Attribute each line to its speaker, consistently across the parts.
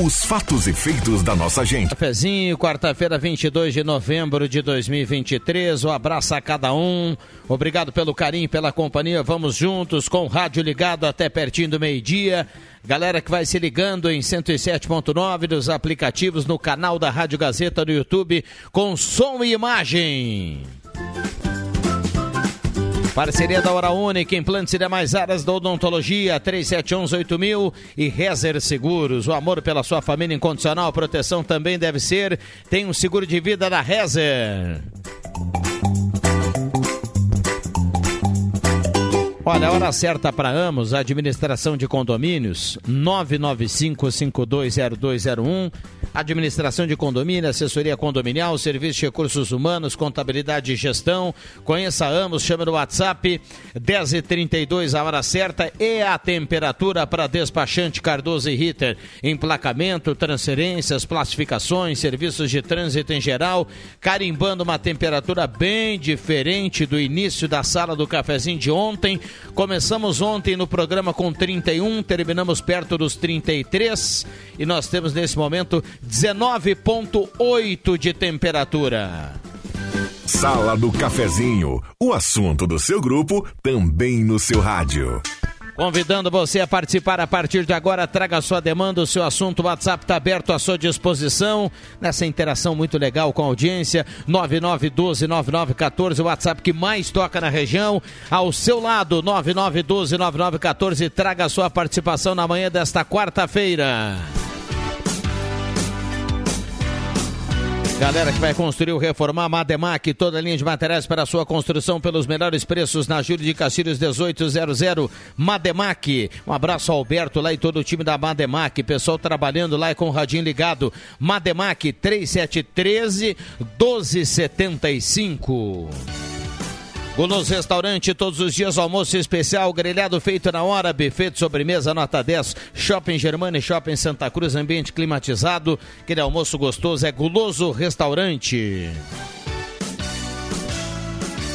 Speaker 1: Os fatos e feitos da nossa gente.
Speaker 2: Cafezinho, quarta-feira, 22 de novembro de 2023. Um abraço a cada um. Obrigado pelo carinho, pela companhia. Vamos juntos com o rádio ligado até pertinho do meio-dia. Galera que vai se ligando em 107.9 dos aplicativos no canal da Rádio Gazeta no YouTube com som e imagem. Parceria da Hora Única, implantes e demais áreas da odontologia, 37118000 e Rezer Seguros. O amor pela sua família incondicional, proteção também deve ser. Tem um seguro de vida da Rezer. Olha, a hora certa para Amos, administração de condomínios, 995520201. Administração de condomínio, assessoria condominial, serviço de recursos humanos, contabilidade e gestão. Conheça Amos, chama no WhatsApp 10h32, a hora certa e a temperatura para despachante Cardoso e Ritter. Emplacamento, transferências, classificações, serviços de trânsito em geral, carimbando uma temperatura bem diferente do início da sala do cafezinho de ontem. Começamos ontem no programa com 31, terminamos perto dos 33 e nós temos nesse momento 19,8 de temperatura.
Speaker 1: Sala do Cafezinho, o assunto do seu grupo também no seu rádio.
Speaker 2: Convidando você a participar a partir de agora, traga sua demanda, o seu assunto, o WhatsApp está aberto à sua disposição, nessa interação muito legal com a audiência, 9912-9914, o WhatsApp que mais toca na região, ao seu lado, 9912-9914, traga sua participação na manhã desta quarta-feira. Galera que vai construir ou reformar, Mademac, toda a linha de materiais para sua construção pelos melhores preços na Júlio de Castilhos 1800, Mademac. Um abraço ao Alberto lá e todo o time da Mademac, pessoal trabalhando lá e com o radinho ligado. Mademac 3713 1275. Guloso Restaurante, todos os dias almoço especial, grelhado feito na hora, buffet de sobremesa, nota 10, Shopping Germana e Shopping Santa Cruz, ambiente climatizado, aquele almoço gostoso é Guloso Restaurante.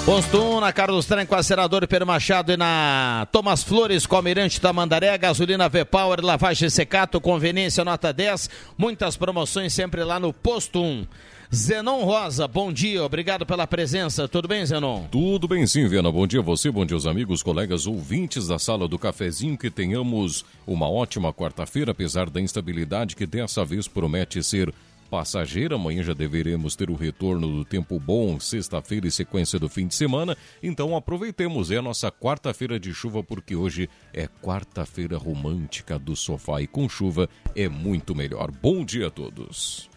Speaker 2: Posto 1 na Carlos Tranco, a Senador Machado e na Thomas Flores, com Almirante Tamandaré, gasolina V-Power, lavagem secato, conveniência nota 10, muitas promoções sempre lá no Posto 1. Zenon Rosa, bom dia, obrigado pela presença. Tudo bem, Zenon?
Speaker 3: Tudo bem sim, Viana. Bom dia a você, bom dia aos amigos, colegas, ouvintes da sala do cafezinho. Que tenhamos uma ótima quarta-feira, apesar da instabilidade que dessa vez promete ser passageira. Amanhã já deveremos ter o retorno do tempo bom, sexta-feira e sequência do fim de semana. Então aproveitemos, é a nossa quarta-feira de chuva, porque hoje é quarta-feira romântica do sofá e com chuva é muito melhor. Bom dia a todos.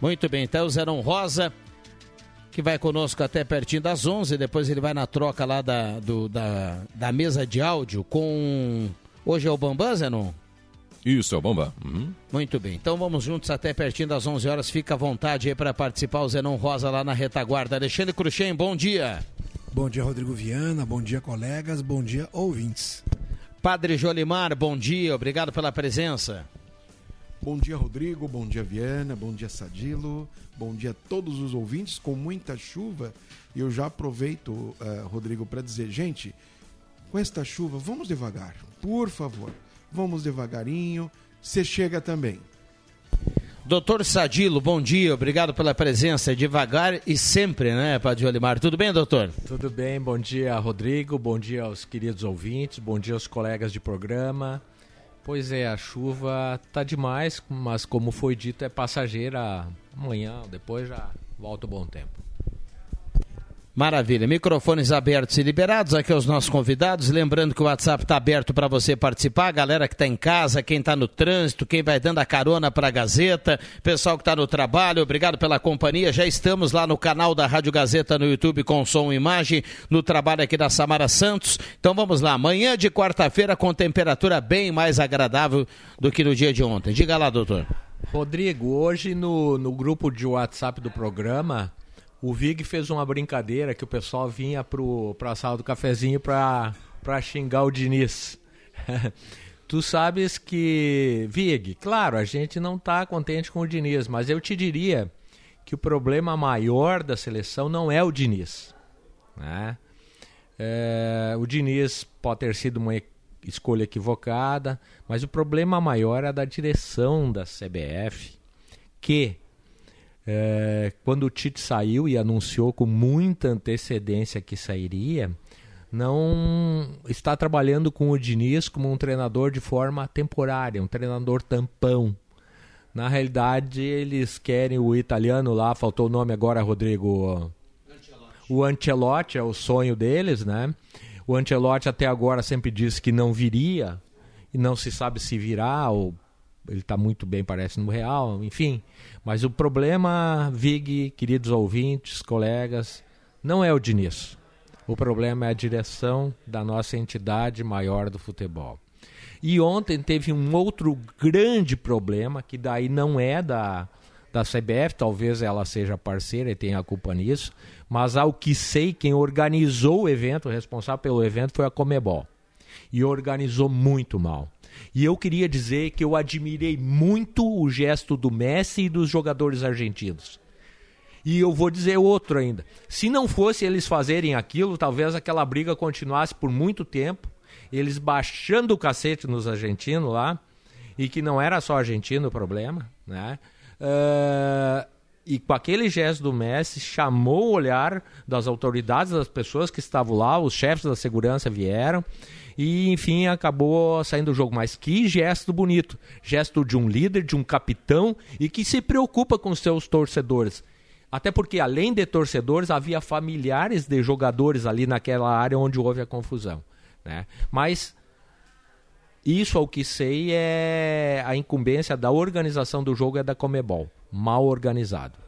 Speaker 2: Muito bem, então o Zerão Rosa, que vai conosco até pertinho das 11, depois ele vai na troca lá da, do, da, da mesa de áudio com... Hoje é o Bambam, Zenon?
Speaker 3: Isso, é o Bambam.
Speaker 2: Uhum. Muito bem, então vamos juntos até pertinho das 11 horas, fica à vontade aí para participar, o Zenon Rosa lá na retaguarda. Alexandre Cruxem, bom dia.
Speaker 4: Bom dia, Rodrigo Viana, bom dia, colegas, bom dia, ouvintes.
Speaker 2: Padre Jolimar, bom dia, obrigado pela presença.
Speaker 5: Bom dia, Rodrigo. Bom dia, Viana. Bom dia, Sadilo. Bom dia a todos os ouvintes. Com muita chuva, e eu já aproveito, uh, Rodrigo, para dizer, gente, com esta chuva, vamos devagar, por favor. Vamos devagarinho. Você chega também.
Speaker 2: Doutor Sadilo, bom dia, obrigado pela presença, devagar e sempre, né, Padre Olimar? Tudo bem, doutor?
Speaker 6: Tudo bem, bom dia, Rodrigo, bom dia aos queridos ouvintes, bom dia aos colegas de programa. Pois é, a chuva tá demais, mas como foi dito, é passageira. Amanhã, depois já volta o bom tempo.
Speaker 2: Maravilha. Microfones abertos e liberados aqui aos nossos convidados. Lembrando que o WhatsApp está aberto para você participar. A galera que está em casa, quem está no trânsito, quem vai dando a carona para a Gazeta, pessoal que está no trabalho, obrigado pela companhia. Já estamos lá no canal da Rádio Gazeta no YouTube com som e imagem, no trabalho aqui da Samara Santos. Então vamos lá. Manhã de quarta-feira com temperatura bem mais agradável do que no dia de ontem. Diga lá, doutor.
Speaker 6: Rodrigo, hoje no, no grupo de WhatsApp do programa o Vig fez uma brincadeira que o pessoal vinha para a sala do cafezinho para xingar o Diniz. tu sabes que, Vig, claro, a gente não está contente com o Diniz, mas eu te diria que o problema maior da seleção não é o Diniz. Né? É, o Diniz pode ter sido uma, escolha equivocada, mas o problema maior é da direção da CBF, que é, quando o Tite saiu e anunciou com muita antecedência que sairia, não está trabalhando com o Diniz como um treinador de forma temporária, um treinador tampão. Na realidade, eles querem o italiano lá, faltou o nome agora, Rodrigo. O Ancelotti é o sonho deles, né? O Ancelotti até agora sempre disse que não viria e não se sabe se virá ou ele está muito bem, parece, no Real, enfim. Mas o problema, Vig, queridos ouvintes, colegas, não é o Diniz. O problema é a direção da nossa entidade maior do futebol. E ontem teve um outro grande problema, que daí não é da, da CBF, talvez ela seja parceira e tenha a culpa nisso, mas ao que sei, quem organizou o evento, o responsável pelo evento foi a Comebol. E organizou muito mal. E eu queria dizer que eu admirei muito o gesto do Messi e dos jogadores argentinos. E eu vou dizer outro ainda. Se não fosse eles fazerem aquilo, talvez aquela briga continuasse por muito tempo. Eles baixando o cacete nos argentinos lá. E que não era só argentino o problema, né? Uh, e com aquele gesto do Messi chamou o olhar das autoridades, das pessoas que estavam lá, os chefes da segurança vieram e enfim acabou saindo do jogo. Mas que gesto bonito! Gesto de um líder, de um capitão e que se preocupa com seus torcedores. Até porque, além de torcedores, havia familiares de jogadores ali naquela área onde houve a confusão. Né? Mas isso, ao que sei, é a incumbência da organização do jogo é da Comebol. Mal organizado.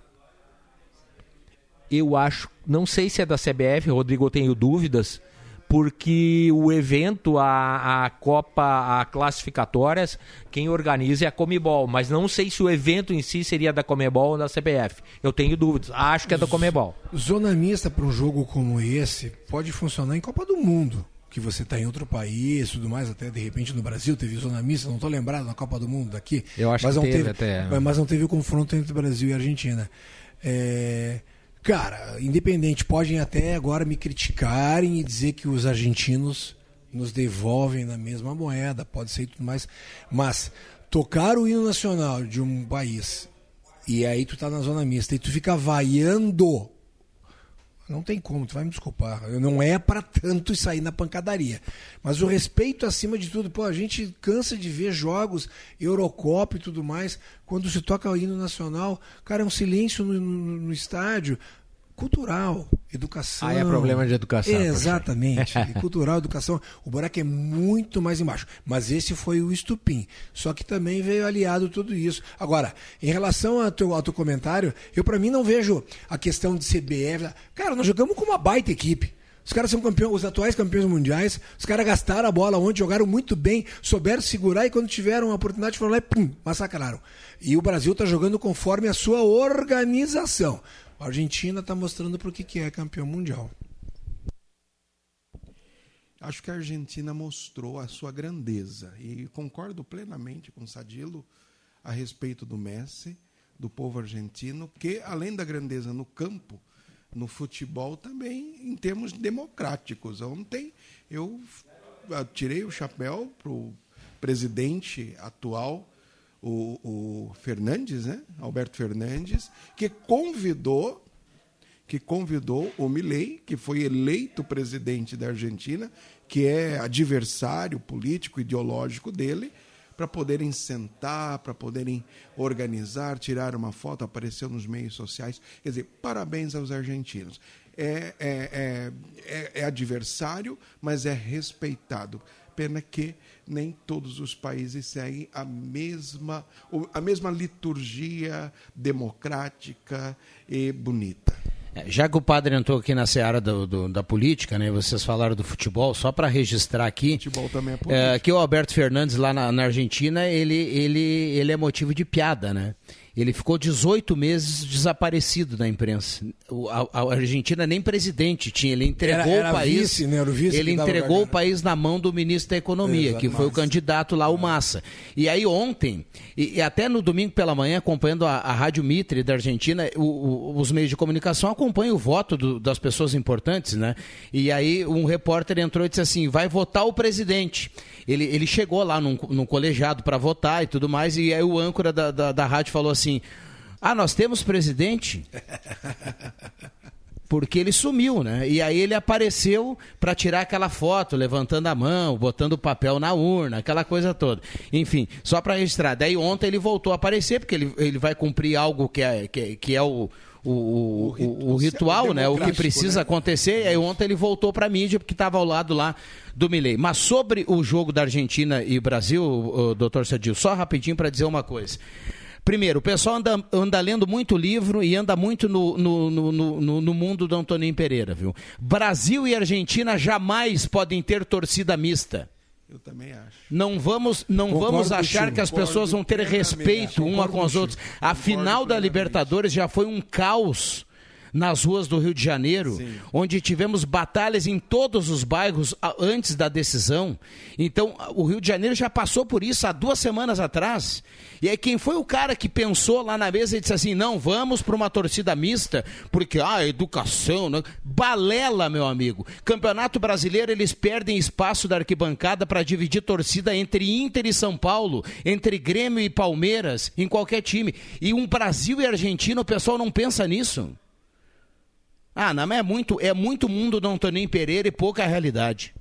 Speaker 6: Eu acho, não sei se é da CBF, Rodrigo, eu tenho dúvidas, porque o evento, a, a Copa, a classificatórias, quem organiza é a Comebol, mas não sei se o evento em si seria da Comebol ou da CBF. Eu tenho dúvidas. Acho que é da Comebol.
Speaker 4: Zona mista para um jogo como esse pode funcionar em Copa do Mundo. Que você está em outro país, tudo mais, até de repente no Brasil teve zona mista, não estou lembrado na Copa do Mundo daqui.
Speaker 6: Eu acho
Speaker 4: mas
Speaker 6: que
Speaker 4: não
Speaker 6: teve,
Speaker 4: teve
Speaker 6: até.
Speaker 4: Mas não teve o confronto entre Brasil e Argentina. É, Cara, independente, podem até agora me criticarem e dizer que os argentinos nos devolvem na mesma moeda, pode ser tudo mais. Mas tocar o hino nacional de um país e aí tu tá na zona mista e tu fica vaiando não tem como, tu vai me desculpar. Não é para tanto sair na pancadaria. Mas o respeito acima de tudo. Pô, a gente cansa de ver jogos, Eurocopa e tudo mais, quando se toca o hino nacional, cara, é um silêncio no, no, no estádio cultural, educação.
Speaker 6: Aí é problema de educação.
Speaker 4: Exatamente. cultural, educação. O buraco é muito mais embaixo. Mas esse foi o estupim. Só que também veio aliado tudo isso. Agora, em relação ao teu, ao teu comentário, eu para mim não vejo a questão de CBF. Cara, nós jogamos com uma baita equipe. Os caras são campeões, os atuais campeões mundiais. Os caras gastaram a bola ontem, jogaram muito bem, souberam segurar e quando tiveram a oportunidade foram lá e pum, massacraram. E o Brasil está jogando conforme a sua organização. A Argentina está mostrando por que é campeão mundial.
Speaker 5: Acho que a Argentina mostrou a sua grandeza e concordo plenamente com Sadilo a respeito do Messi, do povo argentino, que além da grandeza no campo, no futebol também em termos democráticos. Ontem eu tirei o chapéu para o presidente atual o, o Fernandes, né? Alberto Fernandes, que convidou que convidou o Milei, que foi eleito presidente da Argentina, que é adversário político ideológico dele, para poderem sentar, para poderem organizar, tirar uma foto, apareceu nos meios sociais. Quer dizer, parabéns aos argentinos. É, é, é, é, é adversário, mas é respeitado. Pena que nem todos os países seguem a mesma, a mesma liturgia democrática e bonita.
Speaker 2: É, já que o padre entrou aqui na seara do, do, da política, né? Vocês falaram do futebol, só para registrar aqui.
Speaker 5: Futebol também é política.
Speaker 2: É, que o Alberto Fernandes lá na, na, Argentina, ele, ele, ele é motivo de piada, né? Ele ficou 18 meses desaparecido da imprensa. O, a, a, Argentina nem presidente tinha, ele entregou era, era o país. Vice, né? o vice ele entregou o país na mão do ministro da Economia, que foi o candidato lá, o Massa. E aí ontem, e, e até no domingo pela manhã, acompanhando a, a Rádio Mitre da Argentina, o, o, os meios de comunicação acompanham o voto do, das pessoas importantes, né? E aí um repórter entrou e disse assim: vai votar o presidente. Ele, ele chegou lá num, num colegiado para votar e tudo mais, e aí o âncora da, da, da rádio falou assim: Ah, nós temos presidente? porque ele sumiu, né? E aí ele apareceu para tirar aquela foto, levantando a mão, botando o papel na urna, aquela coisa toda. Enfim, só para registrar. Daí ontem ele voltou a aparecer, porque ele, ele vai cumprir algo que é, que, que é o, o, o, o, o ritual, né? O que precisa né? acontecer. E aí ontem ele voltou para a mídia, porque estava ao lado lá do Milei. Mas sobre o jogo da Argentina e Brasil, doutor Sadil, só rapidinho para dizer uma coisa. Primeiro, o pessoal anda, anda lendo muito livro e anda muito no, no, no, no, no mundo do Antoninho Pereira, viu? Brasil e Argentina jamais podem ter torcida mista.
Speaker 5: Eu também acho.
Speaker 2: Não vamos, não vamos achar que as pessoas vão ter respeito uma com as outras. A final da Libertadores já foi um caos nas ruas do Rio de Janeiro, Sim. onde tivemos batalhas em todos os bairros antes da decisão. Então, o Rio de Janeiro já passou por isso há duas semanas atrás. E aí, quem foi o cara que pensou lá na mesa e disse assim: não, vamos para uma torcida mista, porque, ah, educação. Né? Balela, meu amigo. Campeonato brasileiro, eles perdem espaço da arquibancada para dividir torcida entre Inter e São Paulo, entre Grêmio e Palmeiras, em qualquer time. E um Brasil e Argentina, o pessoal não pensa nisso. Ah, não, é muito, é muito mundo do Antoninho Pereira e pouca realidade.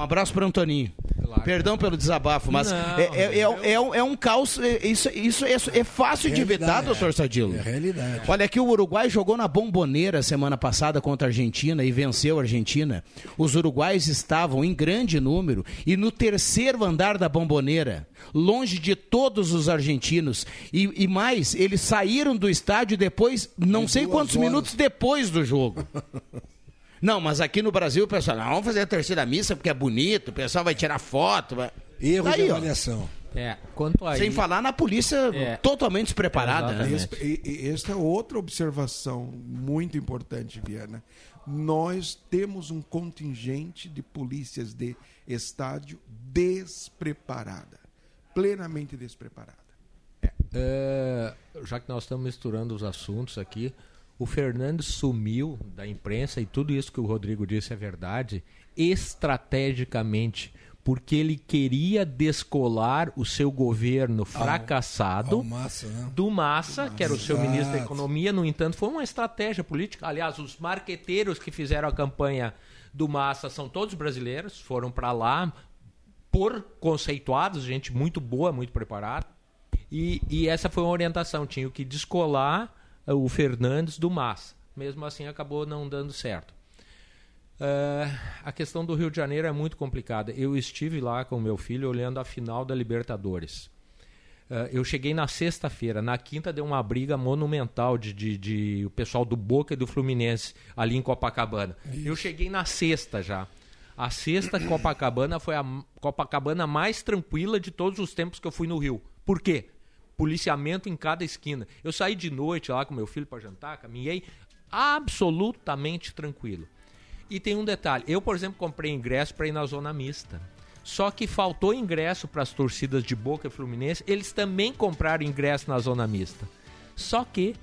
Speaker 2: Um abraço para Antoninho. Claro. Perdão pelo desabafo, mas não, é, é, é, é, é, um caos. É, isso, isso é, é fácil de evitar, doutor Sadilo.
Speaker 4: É realidade.
Speaker 2: Olha aqui, o Uruguai jogou na bomboneira semana passada contra a Argentina e venceu a Argentina. Os uruguais estavam em grande número e no terceiro andar da bomboneira, longe de todos os argentinos. E, e mais, eles saíram do estádio depois, não sei quantos horas. minutos depois do jogo. Não, mas aqui no Brasil o pessoal, não, vamos fazer a terceira missa porque é bonito, o pessoal vai tirar foto. Vai...
Speaker 4: Erro Daí, de avaliação.
Speaker 2: É, quanto aí... Sem falar na polícia é. totalmente despreparada.
Speaker 5: Né? Esta é outra observação muito importante, Viana. Nós temos um contingente de polícias de estádio despreparada, plenamente despreparada.
Speaker 6: É, é, já que nós estamos misturando os assuntos aqui, o Fernandes sumiu da imprensa e tudo isso que o Rodrigo disse é verdade, estrategicamente, porque ele queria descolar o seu governo fracassado ao, ao
Speaker 4: Massa, né?
Speaker 6: do Massa, que era o seu Exato. ministro da Economia. No entanto, foi uma estratégia política. Aliás, os marqueteiros que fizeram a campanha do Massa são todos brasileiros, foram para lá por conceituados, gente muito boa, muito preparada. E, e essa foi uma orientação, tinha que descolar o Fernandes do Massa. Mesmo assim, acabou não dando certo. Uh, a questão do Rio de Janeiro é muito complicada. Eu estive lá com meu filho olhando a final da Libertadores. Uh, eu cheguei na sexta-feira. Na quinta deu uma briga monumental de, de, de, o pessoal do Boca e do Fluminense ali em Copacabana. Isso. Eu cheguei na sexta já. A sexta Copacabana foi a Copacabana mais tranquila de todos os tempos que eu fui no Rio. Por quê? Policiamento em cada esquina. Eu saí de noite lá com meu filho para jantar, caminhei absolutamente tranquilo. E tem um detalhe: eu, por exemplo, comprei ingresso para ir na zona mista. Só que faltou ingresso para as torcidas de Boca e Fluminense, eles também compraram ingresso na zona mista. Só que,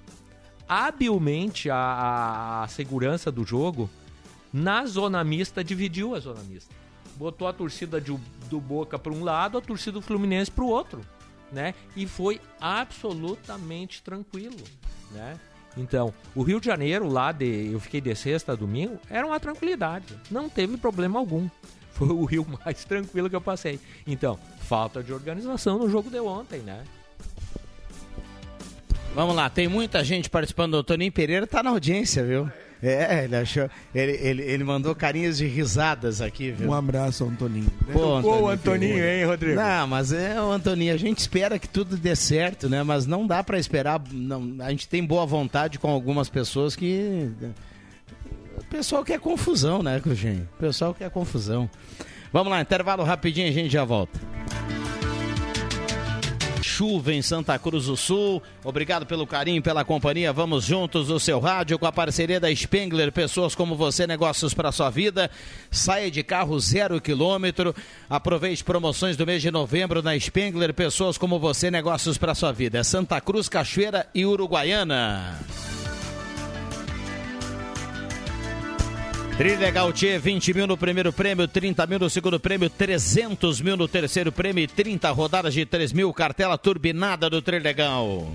Speaker 6: habilmente, a, a segurança do jogo, na zona mista, dividiu a zona mista. Botou a torcida de, do Boca para um lado, a torcida do Fluminense para o outro né? E foi absolutamente tranquilo, né? Então, o Rio de Janeiro, lá de. Eu fiquei de sexta a domingo, era uma tranquilidade. Não teve problema algum. Foi o Rio mais tranquilo que eu passei. Então, falta de organização no jogo de ontem, né?
Speaker 2: Vamos lá, tem muita gente participando. O Toninho Pereira tá na audiência, viu? É, ele achou. Ele, ele, ele mandou carinhas de risadas aqui, viu?
Speaker 5: Um abraço, Antoninho.
Speaker 2: Pô, Antônio, o Antoninho, hein, Rodrigo? Não, mas é o Antoninho. A gente espera que tudo dê certo, né? Mas não dá para esperar. Não, a gente tem boa vontade com algumas pessoas que. O pessoal quer confusão, né, Cruxem? O pessoal quer confusão. Vamos lá, intervalo rapidinho, a gente já volta. Chuva em Santa Cruz do Sul. Obrigado pelo carinho, pela companhia. Vamos juntos no seu rádio com a parceria da Spengler. Pessoas como você, negócios para sua vida. Saia de carro zero quilômetro. Aproveite promoções do mês de novembro na Spengler. Pessoas como você, negócios para sua vida. É Santa Cruz, Cachoeira e Uruguaiana. Trilegal Tchê, 20 mil no primeiro prêmio, 30 mil no segundo prêmio, 300 mil no terceiro prêmio e 30 rodadas de 3 mil, cartela turbinada do Trilegal.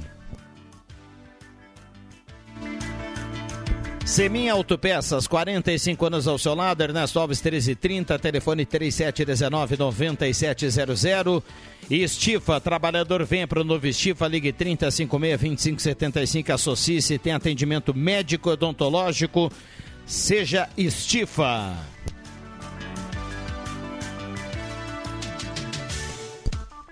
Speaker 2: Seminha Autopeças, 45 anos ao seu lado, Ernesto Alves 1330, telefone 3719-9700. E Estifa, trabalhador, venha para o novo Estifa, ligue 3056-2575, associe-se, tem atendimento médico, odontológico, seja Estifa.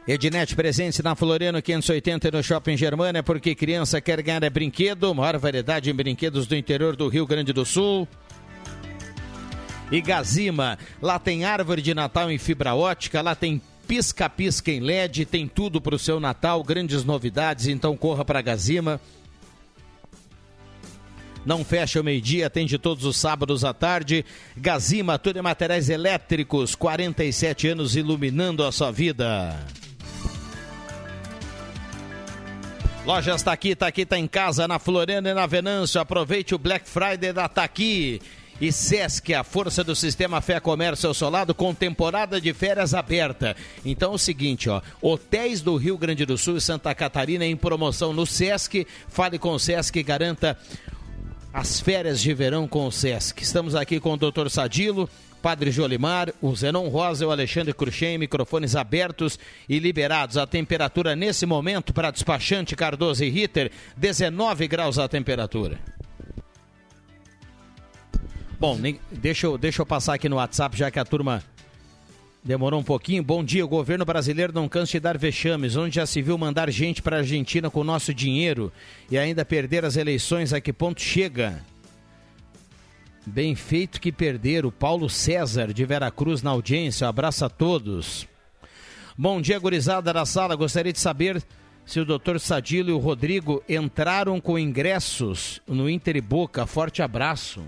Speaker 2: Ednet presente na Floriano 580 e no Shopping Germania, porque criança quer ganhar é brinquedo, maior variedade em brinquedos do interior do Rio Grande do Sul. E Gazima, lá tem árvore de Natal em fibra ótica, lá tem pisca-pisca em LED, tem tudo para o seu Natal, grandes novidades, então corra para Gazima. Não fecha o meio-dia, atende todos os sábados à tarde. Gazima, tudo em materiais elétricos, 47 anos iluminando a sua vida. Lojas está aqui, está aqui, está em casa, na Floriana e na Venâncio. Aproveite o Black Friday da Taqui. E Sesc, a força do sistema Fé Comércio ao seu lado, com temporada de férias aberta. Então é o seguinte, ó, hotéis do Rio Grande do Sul e Santa Catarina em promoção no Sesc. Fale com o Sesc e garanta as férias de verão com o Sesc. Estamos aqui com o Dr. Sadilo, Padre Jolimar, o Zenon Rosa e o Alexandre Cruxem, microfones abertos e liberados. A temperatura nesse momento para despachante Cardoso e Ritter, 19 graus a temperatura. Bom, deixa, eu, deixa eu passar aqui no WhatsApp, já que a turma demorou um pouquinho. Bom dia, o governo brasileiro não cansa de dar vexames, onde já se viu mandar gente para a Argentina com o nosso dinheiro e ainda perder as eleições, a que ponto chega? Bem feito que perder. O Paulo César de Veracruz na audiência. Um abraço a todos. Bom dia, gurizada da sala. Gostaria de saber se o Dr. Sadilo e o Rodrigo entraram com ingressos no Inter e Boca. Forte abraço.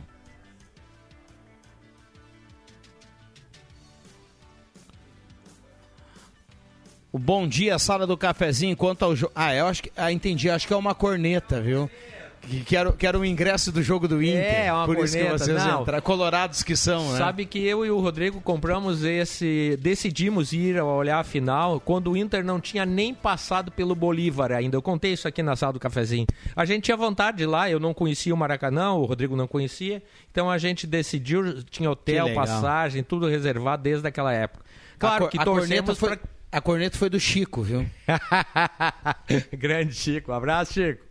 Speaker 2: O bom dia, sala do cafezinho, quanto ao jogo. Ah, eu acho que. Ah, entendi, acho que é uma corneta, viu? Que era, que era o ingresso do jogo do Inter.
Speaker 6: É, uma
Speaker 2: Por
Speaker 6: corneta.
Speaker 2: isso que vocês
Speaker 6: Não.
Speaker 2: entraram. Colorados que são, né?
Speaker 6: Sabe que eu e o Rodrigo compramos esse. Decidimos ir a olhar a final quando o Inter não tinha nem passado pelo Bolívar ainda. Eu contei isso aqui na sala do cafezinho. A gente tinha vontade de ir lá, eu não conhecia o Maracanã, o Rodrigo não conhecia. Então a gente decidiu, tinha hotel, passagem, tudo reservado desde aquela época. Claro
Speaker 2: a,
Speaker 6: que
Speaker 2: a corneta
Speaker 6: torcemos
Speaker 2: foi. A corneta foi do Chico, viu?
Speaker 6: Grande Chico, um abraço, Chico.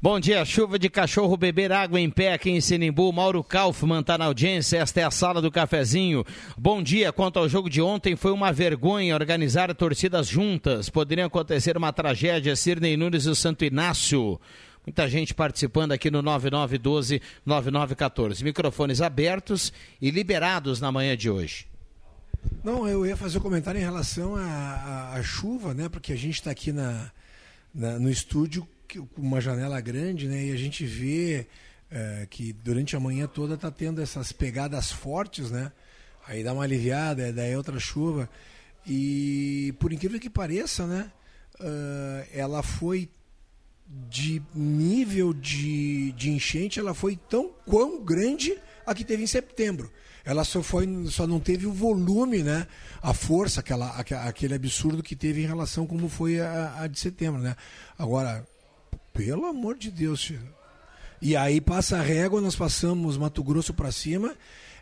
Speaker 2: Bom dia, chuva de cachorro beber água em pé aqui em Sinimbu. Mauro Kaufmann está na audiência, esta é a sala do cafezinho. Bom dia, quanto ao jogo de ontem, foi uma vergonha organizar torcidas juntas. Poderia acontecer uma tragédia, Sirnei Nunes e o Santo Inácio. Muita gente participando aqui no 9912-9914. Microfones abertos e liberados na manhã de hoje.
Speaker 4: Não, eu ia fazer um comentário em relação à, à- chuva, né? Porque a gente está aqui na, na- no estúdio com uma janela grande, né? E a gente vê eh, que durante a manhã toda está tendo essas pegadas fortes, né? Aí dá uma aliviada, daí é outra chuva. E por incrível que pareça, né? ah, ela foi de nível de, de enchente, ela foi tão quão grande a que teve em setembro. Ela só foi, só não teve o volume, né? A força, aquela, aque- aquele absurdo que teve em relação como foi a, a de setembro, né? Agora, pelo amor de Deus, tio. E aí passa a régua, nós passamos Mato Grosso para cima,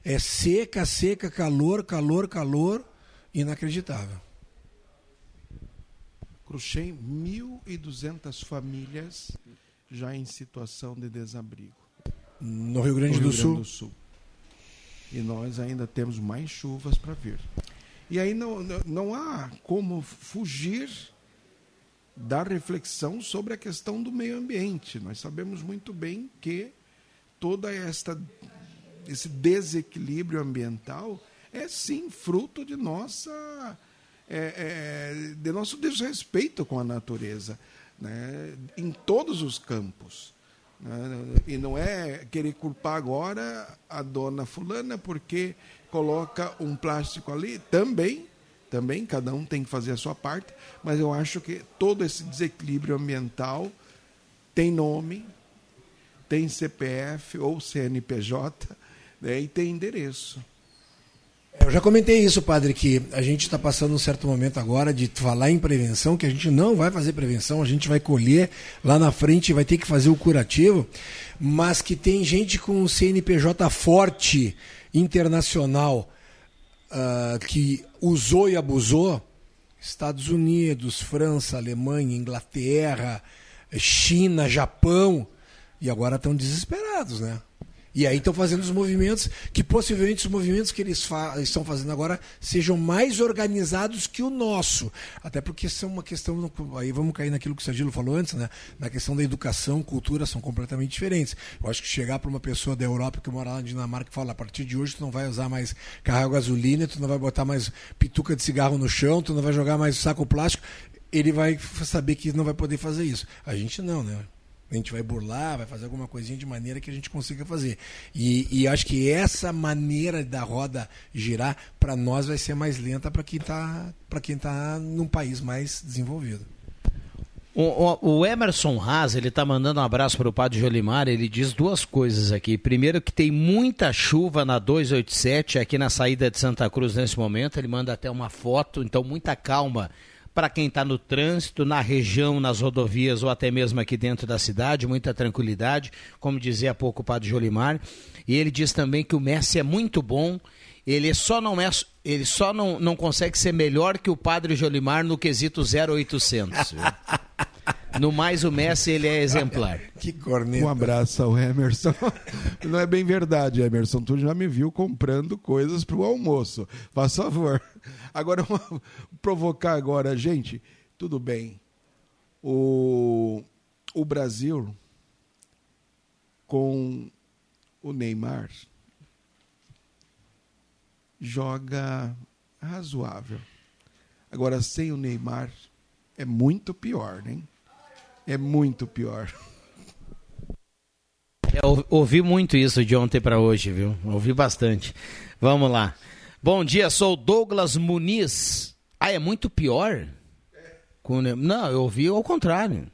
Speaker 4: é seca, seca, calor, calor, calor, inacreditável.
Speaker 5: Cruxem, 1.200 famílias já em situação de desabrigo.
Speaker 4: No Rio Grande,
Speaker 5: no
Speaker 4: do,
Speaker 5: Rio
Speaker 4: Sul.
Speaker 5: Grande do Sul. E nós ainda temos mais chuvas para vir. E aí não, não, há como fugir da reflexão sobre a questão do meio ambiente. Nós sabemos muito bem que toda esta esse desequilíbrio ambiental é sim fruto de nossa é, é, de nosso desrespeito com a natureza, né? em todos os campos. Né? E não é querer culpar agora a dona fulana porque coloca um plástico ali, também, também, cada um tem que fazer a sua parte, mas eu acho que todo esse desequilíbrio ambiental tem nome, tem CPF ou CNPJ né, e tem endereço.
Speaker 4: Eu já comentei isso, padre, que a gente está passando um certo momento agora de falar em prevenção, que a gente não vai fazer prevenção, a gente vai colher lá na frente, vai ter que fazer o curativo, mas que tem gente com CNPJ forte internacional uh, que usou e abusou, Estados Unidos, França, Alemanha, Inglaterra, China, Japão, e agora estão desesperados, né? E aí estão fazendo os movimentos que possivelmente os movimentos que eles fa estão fazendo agora sejam mais organizados que o nosso. Até porque são uma questão. Aí vamos cair naquilo que o Sergilo falou antes, né? Na questão da educação, cultura são completamente diferentes. Eu acho que chegar para uma pessoa da Europa que mora lá na Dinamarca e fala: a partir de hoje tu não vai usar mais carro a gasolina, tu não vai botar mais pituca de cigarro no chão, tu não vai jogar mais saco plástico. Ele vai saber que não vai poder fazer isso. A gente não, né? A gente vai burlar, vai fazer alguma coisinha de maneira que a gente consiga fazer. E, e acho que essa maneira da roda girar, para nós, vai ser mais lenta para quem está tá num país mais desenvolvido.
Speaker 2: O, o, Emerson Haas, ele tá mandando um abraço para o Padre Jolimar, ele diz duas coisas aqui. Primeiro que tem muita chuva na 287 aqui na saída de Santa Cruz nesse momento, ele manda até uma foto, então muita calma para quem está no trânsito, na região, nas rodovias ou até mesmo aqui dentro da cidade, muita tranquilidade, como dizia há pouco o Padre Jolimar. E ele diz também que o Messi é muito bom, ele só não é, ele só não, não consegue ser melhor que o Padre Jolimar no quesito 0800. No mais, o Messi ele é exemplar.
Speaker 5: Que corneta. Um abraço ao Emerson. Não é bem verdade, Emerson. Tu já me viu comprando coisas para o almoço. Faz favor. Agora, provocar agora, gente, tudo bem. O, o Brasil, com o Neymar, joga razoável. Agora, sem o Neymar, é muito pior, né? É muito pior.
Speaker 2: É, ouvi muito isso de ontem para hoje, viu? Ouvi bastante. Vamos lá. Bom dia, sou Douglas Muniz. Ah, é muito pior? Não, eu ouvi ao contrário.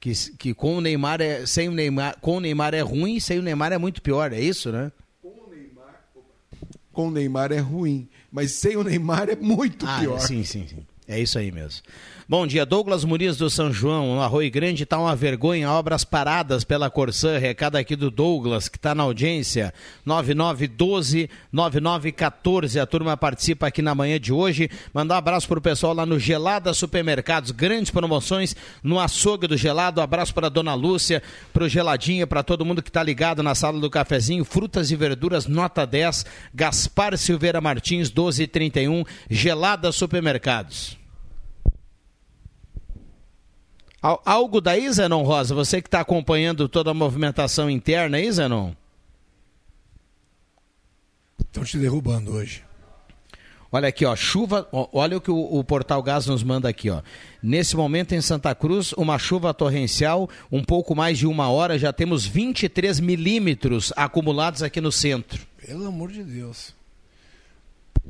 Speaker 2: Que, que com o Neymar é. Sem o Neymar, com o Neymar é ruim, sem o Neymar é muito pior, é isso, né?
Speaker 5: Com o Neymar, com o Neymar é ruim, mas sem o Neymar é muito ah, pior.
Speaker 2: Sim, sim, sim. É isso aí mesmo. Bom dia, Douglas Muniz do São João. No Arroio Grande está uma vergonha, obras paradas pela Corsã. Recado aqui do Douglas, que está na audiência. 9912-9914. A turma participa aqui na manhã de hoje. Mandar um abraço para o pessoal lá no Gelada Supermercados. Grandes promoções no açougue do Gelado. Um abraço para Dona Lúcia, para o Geladinha, para todo mundo que está ligado na sala do cafezinho. Frutas e verduras, nota 10. Gaspar Silveira Martins, 1231. Gelada Supermercados. Algo daí, Zenon Rosa? Você que está acompanhando toda a movimentação interna aí, Zenon?
Speaker 4: Estão te derrubando hoje.
Speaker 2: Olha aqui, ó, chuva. Olha o que o, o, Portal Gás nos manda aqui, ó. Nesse momento em Santa Cruz, uma chuva torrencial, um pouco mais de uma hora, já temos 23 milímetros acumulados aqui no centro.
Speaker 4: Pelo amor de Deus.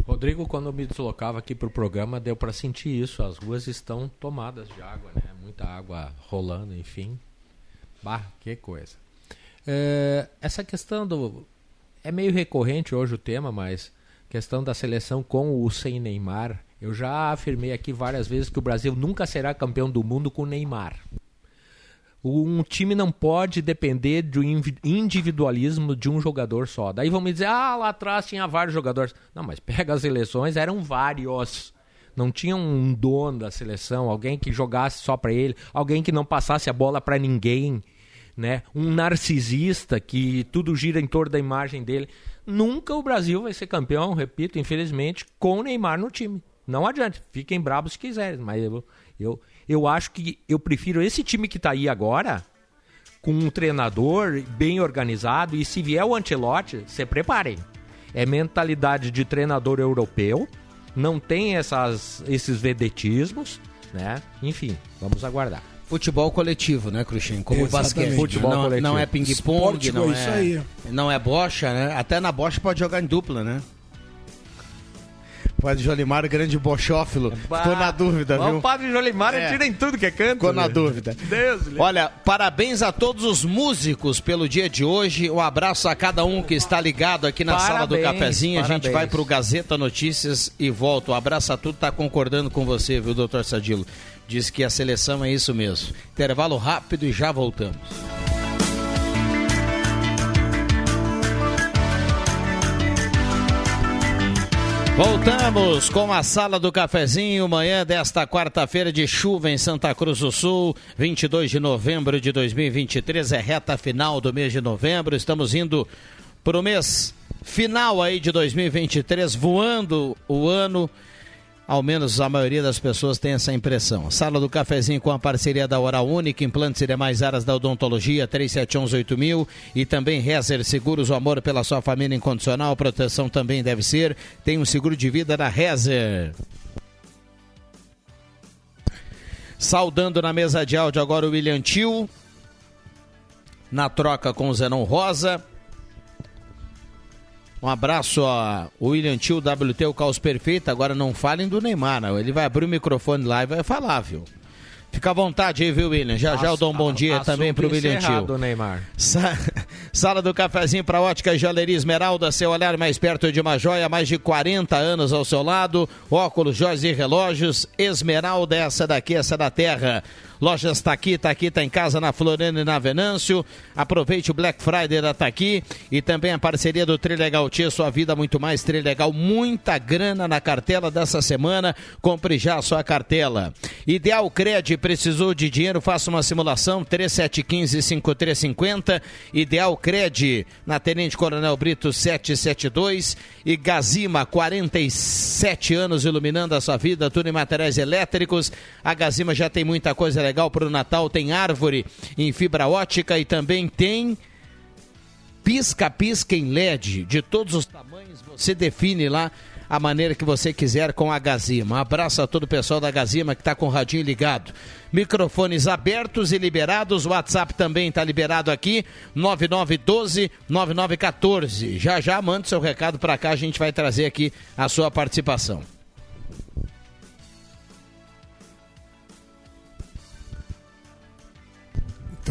Speaker 6: Rodrigo, quando eu me deslocava aqui para o programa, deu para sentir isso. As ruas estão tomadas de água, né? Muita água rolando, enfim. Bah, que coisa. É, essa questão do. É meio recorrente hoje o tema, mas questão da seleção com o sem Neymar. Eu já afirmei aqui várias vezes que o Brasil nunca será campeão do mundo com Neymar. Um time não pode depender do individualismo de um jogador só. Daí vão me dizer, ah, lá atrás tinha vários jogadores. Não, mas pega as eleições, eram vários. Não tinha um dono da seleção, alguém que jogasse só para ele, alguém que não passasse a bola para ninguém, né? Um narcisista que tudo gira em torno da imagem dele. Nunca o Brasil vai ser campeão, repito, infelizmente, com o Neymar no time. Não adianta, fiquem bravos se quiserem, mas eu, eu eu acho que eu prefiro esse time que está aí agora, com um treinador bem organizado, e se vier o Ancelotti, se preparem. É mentalidade de treinador europeu, não tem essas, esses vedetismos, né? Enfim, vamos aguardar.
Speaker 2: Futebol coletivo, né, Cruxem? Como o
Speaker 4: Exatamente.
Speaker 2: basquete.
Speaker 6: Futebol
Speaker 2: não,
Speaker 6: coletivo.
Speaker 2: não é ping-pong, não
Speaker 4: é isso
Speaker 2: é,
Speaker 4: aí.
Speaker 2: não é bocha, né? Até na bocha pode jogar em dupla, né? Padre Jolimar, grande bochófilo. Ficou na dúvida,
Speaker 6: O
Speaker 2: viu?
Speaker 6: padre Jolimar
Speaker 2: É.
Speaker 6: tira em tudo que é canto.
Speaker 2: Ficou na dúvida.
Speaker 6: Deus.
Speaker 2: Olha, parabéns a todos os músicos pelo dia de hoje. Um abraço a cada um que está ligado aqui na sala do
Speaker 6: Parabéns,
Speaker 2: cafezinho. A gente
Speaker 6: parabéns.
Speaker 2: vai pro Gazeta Notícias e volta. Um abraço a tudo, tá concordando com você, viu, doutor Sadilo? Diz que a seleção é isso mesmo. Intervalo rápido e já voltamos. Voltamos com a sala do cafezinho, manhã desta quarta-feira de chuva em Santa Cruz do Sul, 22 de novembro de 2023, é reta final do mês de novembro. Estamos indo para o mês final aí de 2023, voando o ano. Ao menos a maioria das pessoas tem essa impressão. Sala do Cafezinho com a parceria da Hora Única, implantes e demais áreas da odontologia, 37118000 e também Rezer Seguros, o amor pela sua família incondicional, proteção também deve ser. Tem um seguro de vida da Rezer. Saudando na mesa de áudio agora o William Tio, na troca com o Zenon Rosa. Um abraço a William Tio, WT, o Caos Perfeito. Agora não falem do Neymar, não. Ele vai abrir o microfone lá e vai falar, viu? Fica à vontade aí, viu, William? Já já eu dou um bom dia
Speaker 6: Assunto
Speaker 2: também pro William Tio.
Speaker 6: Neymar.
Speaker 2: Sa- Sala do cafezinho para ótica e joalheria Esmeralda, seu olhar mais perto de uma joia, mais de 40 anos ao seu lado, óculos, joias e relógios, Esmeralda, essa daqui, essa da terra. Lojas Taqui, Taqui tá em casa na Floriano e na Venâncio. Aproveite o Black Friday da Taqui e também a parceria do Trilegal Tia, sua vida muito mais Trilegal, muita grana na cartela dessa semana. Compre já a sua cartela. Ideal Cred, precisou de dinheiro, faça uma simulação 3715-5350. Ideal Cred, na Tenente Coronel Brito 772 e Gazima, 47 anos iluminando a sua vida, tudo em materiais elétricos. A Gazima já tem muita coisa legal para o Natal, tem árvore em fibra ótica e também tem pisca-pisca em LED de todos os tamanhos. Você define lá a maneira que você quiser com a Gazima. Abraço a todo o pessoal da Gazima que está com o radinho ligado. Microfones abertos e liberados. O WhatsApp também está liberado aqui. 9912-9914. Já já manda seu recado para cá. A gente vai trazer aqui a sua participação.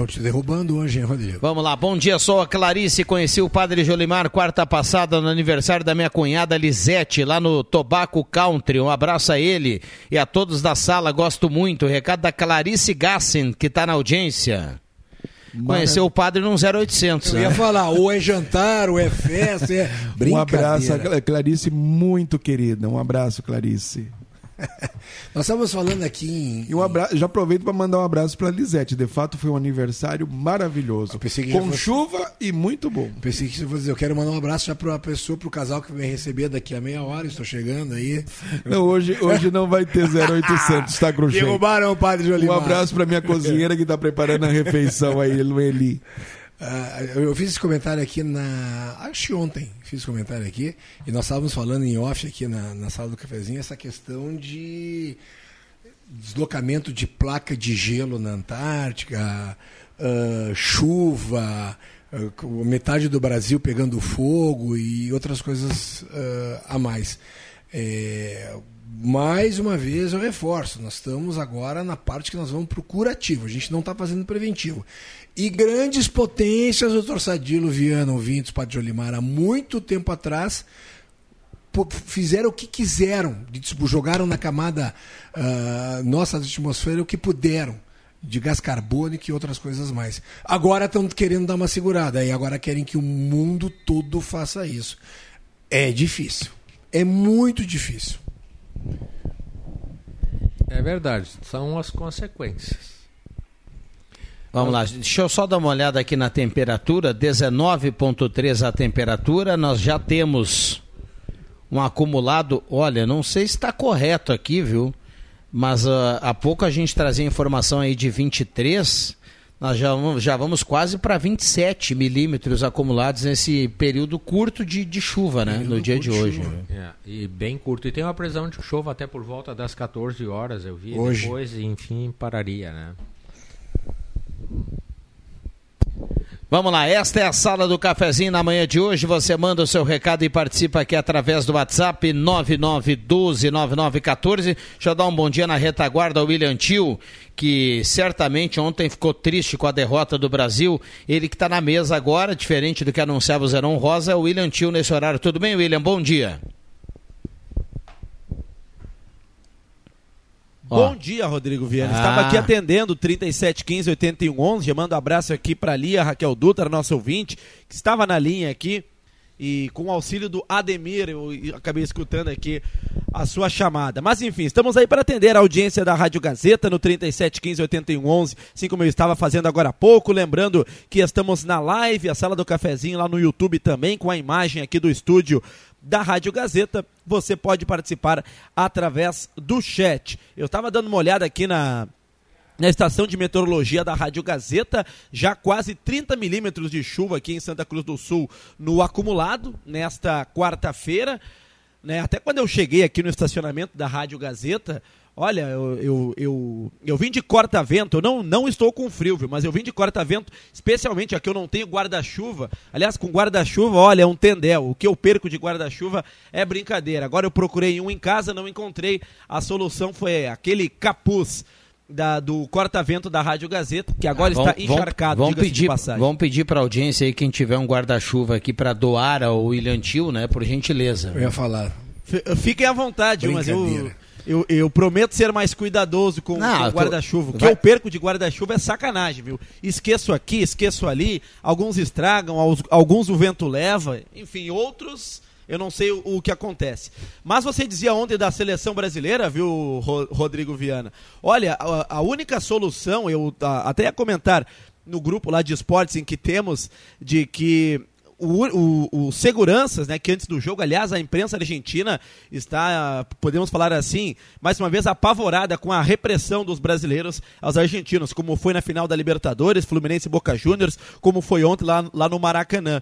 Speaker 4: Estão te derrubando hoje, hein, Rodrigo?
Speaker 2: Vamos lá, bom dia, sou a Clarice, conheci o Padre Jolimar quarta passada no aniversário da minha cunhada Lisete, lá no Tobacco Country, um abraço a ele e a todos da sala, gosto muito, recado da Clarice Gassen, que está na audiência. Conheceu o padre num 0800,
Speaker 4: Eu ia
Speaker 2: né?
Speaker 4: falar, ou é jantar, ou é festa, é
Speaker 5: Um abraço,
Speaker 4: brincadeira.
Speaker 5: a Clarice, muito querida. Um abraço, Clarice.
Speaker 4: Nós estávamos falando aqui em...
Speaker 5: E um abraço, já aproveito para mandar um abraço para Lisete. De fato, foi um aniversário maravilhoso. Com
Speaker 4: fosse-
Speaker 5: chuva e muito bom.
Speaker 4: Pensei que você fosse dizer, eu quero mandar um abraço já para a pessoa, para o casal que vai receber daqui a meia hora, estou chegando aí.
Speaker 5: Não, hoje, hoje não vai ter 0800, tá, Cruxem?
Speaker 4: Derrubaram o Padre
Speaker 5: Um
Speaker 4: Jolimar.
Speaker 5: abraço para minha cozinheira que está preparando a refeição aí, Lueli.
Speaker 4: Eu eu fiz esse comentário aqui na. Acho que ontem fiz comentário aqui. E nós estávamos falando em off aqui na, na sala do cafezinho essa questão de deslocamento de placa de gelo na Antártica, ah, chuva, com metade do Brasil pegando fogo e outras coisas ah, a mais. É, mais uma vez eu reforço, nós estamos agora na parte que nós vamos para o curativo, a gente não está fazendo preventivo. E grandes potências, o Torçadilo, Viana, ouvintes, Padre Olimar, há muito tempo atrás, fizeram o que quiseram, jogaram na camada ah, nossa da atmosfera o que puderam, de gás carbônico e outras coisas mais. Agora estão querendo dar uma segurada, e agora querem que o mundo todo faça isso. É difícil. É muito difícil.
Speaker 6: É verdade, são as consequências.
Speaker 2: Vamos lá, deixa eu só dar uma olhada aqui na temperatura, 19.3 a temperatura, nós já temos um acumulado, olha, não sei se está correto aqui, viu? Mas ah, há pouco a gente trazia informação aí de 23, Nós já vamos, já vamos quase para 27 milímetros acumulados nesse período curto de, de chuva, né?
Speaker 4: Período
Speaker 2: no dia de
Speaker 4: de
Speaker 2: hoje. né?
Speaker 6: É, e bem curto. E tem uma previsão de chuva até por volta das 14 horas, eu vi.
Speaker 4: Hoje.
Speaker 6: Depois, enfim, pararia, né?
Speaker 2: Vamos lá, esta é a sala do cafezinho na manhã de hoje. Você manda o seu recado e participa aqui através do WhatsApp 99129914. Deixa eu dar um bom dia na retaguarda ao William Tio, que certamente ontem ficou triste com a derrota do Brasil. Ele que está na mesa agora, diferente do que anunciava o Zeron Rosa, é o William Tio nesse horário. Tudo bem, William? Bom dia. Ó.
Speaker 7: Bom dia, Rodrigo Viana.
Speaker 2: Ah.
Speaker 7: Estava aqui atendendo 3715 8111, chamando um abraço aqui para Lia Raquel Dutra, nosso ouvinte, que estava na linha aqui. E com o auxílio do Ademir, eu acabei escutando aqui a sua chamada. Mas enfim, estamos aí para atender a audiência da Rádio Gazeta no 3715 8111, assim como eu estava fazendo agora há pouco. Lembrando que estamos na live, a sala do cafezinho lá no YouTube também, com a imagem aqui do estúdio da Rádio Gazeta. Você pode participar através do chat. Eu estava dando uma olhada aqui na, na estação de meteorologia da Rádio Gazeta, já quase 30 milímetros de chuva aqui em Santa Cruz do Sul no acumulado nesta quarta-feira. Né? Até quando eu cheguei aqui no estacionamento da Rádio Gazeta, olha, eu, eu, eu, eu vim de corta-vento, eu não, não estou com frio, viu? mas eu vim de corta-vento, especialmente aqui eu não tenho guarda-chuva. Aliás, com guarda-chuva, olha, é um tendel. O que eu perco de guarda-chuva é brincadeira. Agora eu procurei um em casa, não encontrei. A solução foi aquele capuz da- do corta-vento da Rádio Gazeta, que agora está encharcado,
Speaker 2: vamos pedir,
Speaker 7: passagem.
Speaker 2: vamos pedir para a audiência aí, quem tiver um guarda-chuva aqui para doar ao William Tio, né? Por gentileza.
Speaker 4: Eu ia falar.
Speaker 7: F- Fiquem à vontade, mas eu. Eu, eu prometo ser mais cuidadoso com,
Speaker 2: Não,
Speaker 7: com o guarda-chuva. O que
Speaker 2: vai-
Speaker 7: eu perco de guarda-chuva é sacanagem, viu? Esqueço aqui, esqueço ali, alguns estragam, alguns o vento leva, enfim, outros eu não sei o, o que acontece. Mas você dizia ontem da seleção brasileira, viu, Ro- Rodrigo Viana? Olha, a, a única solução, eu a- até ia comentar no grupo lá de esportes em que temos de que o, o, o seguranças, né, que antes do jogo, aliás, a imprensa argentina está, podemos falar assim, mais uma vez apavorada com a repressão dos brasileiros aos argentinos, como foi na final da Libertadores, Fluminense e Boca Juniors, como foi ontem lá, lá no Maracanã.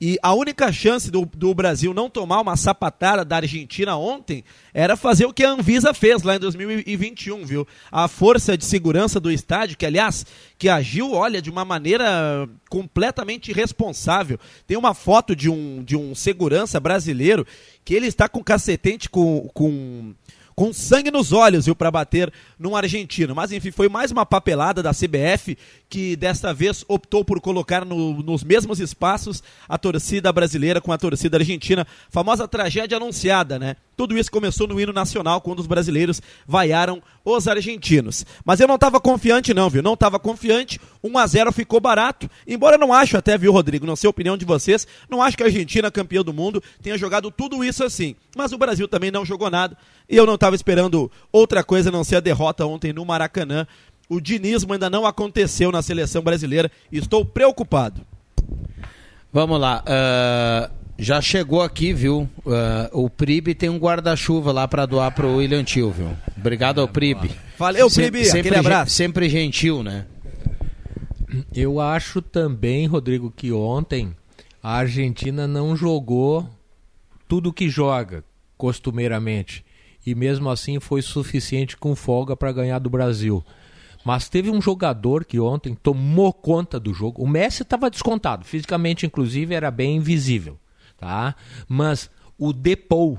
Speaker 7: E a única chance do, do Brasil não tomar uma sapatada da Argentina ontem era fazer o que a Anvisa fez lá em 2021, viu? A força de segurança do estádio, que aliás, que agiu, olha, de uma maneira completamente irresponsável. Tem uma foto de um, de um segurança brasileiro que ele está com cacetente com, com com sangue nos olhos, viu, para bater num argentino. Mas enfim, foi mais uma papelada da CBF que desta vez optou por colocar no- nos mesmos espaços a torcida brasileira com a torcida argentina. Famosa tragédia anunciada, né? Tudo isso começou no hino nacional quando os brasileiros vaiaram os argentinos. Mas eu não estava confiante não, viu? Não estava confiante. 1 a 0 ficou barato. Embora eu não acho até, viu, Rodrigo, não sei a opinião de vocês, não acho que a Argentina, campeã do mundo, tenha jogado tudo isso assim. Mas o Brasil também não jogou nada. E eu não estava esperando outra coisa a não ser a derrota ontem no Maracanã. O dinismo ainda não aconteceu na seleção brasileira. Estou preocupado.
Speaker 2: Vamos lá. ah, já chegou aqui, viu? Ah, o Pribe tem um guarda-chuva lá para doar pro William Tio, viu? Obrigado ao Pribe.
Speaker 7: Valeu, Pribe.
Speaker 2: sempre
Speaker 7: Aquele abraço.
Speaker 2: Sempre gentil, né?
Speaker 6: Eu acho também, Rodrigo, que ontem a Argentina não jogou tudo que joga costumeiramente. E mesmo assim foi suficiente com folga para ganhar do Brasil. Mas teve um jogador que ontem tomou conta do jogo. O Messi estava descontado, fisicamente inclusive era bem invisível, tá? Mas o Depou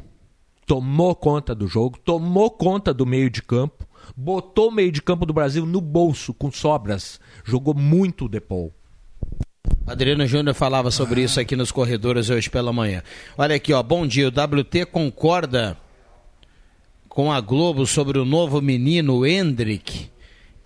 Speaker 6: tomou conta do jogo, tomou conta do meio de campo, botou o meio de campo do Brasil no bolso com sobras, jogou muito o Depou.
Speaker 2: Adriano Júnior falava sobre isso aqui nos corredores hoje pela manhã. Olha aqui, ó. Bom dia. O WT concorda com a Globo sobre o novo menino Hendrick?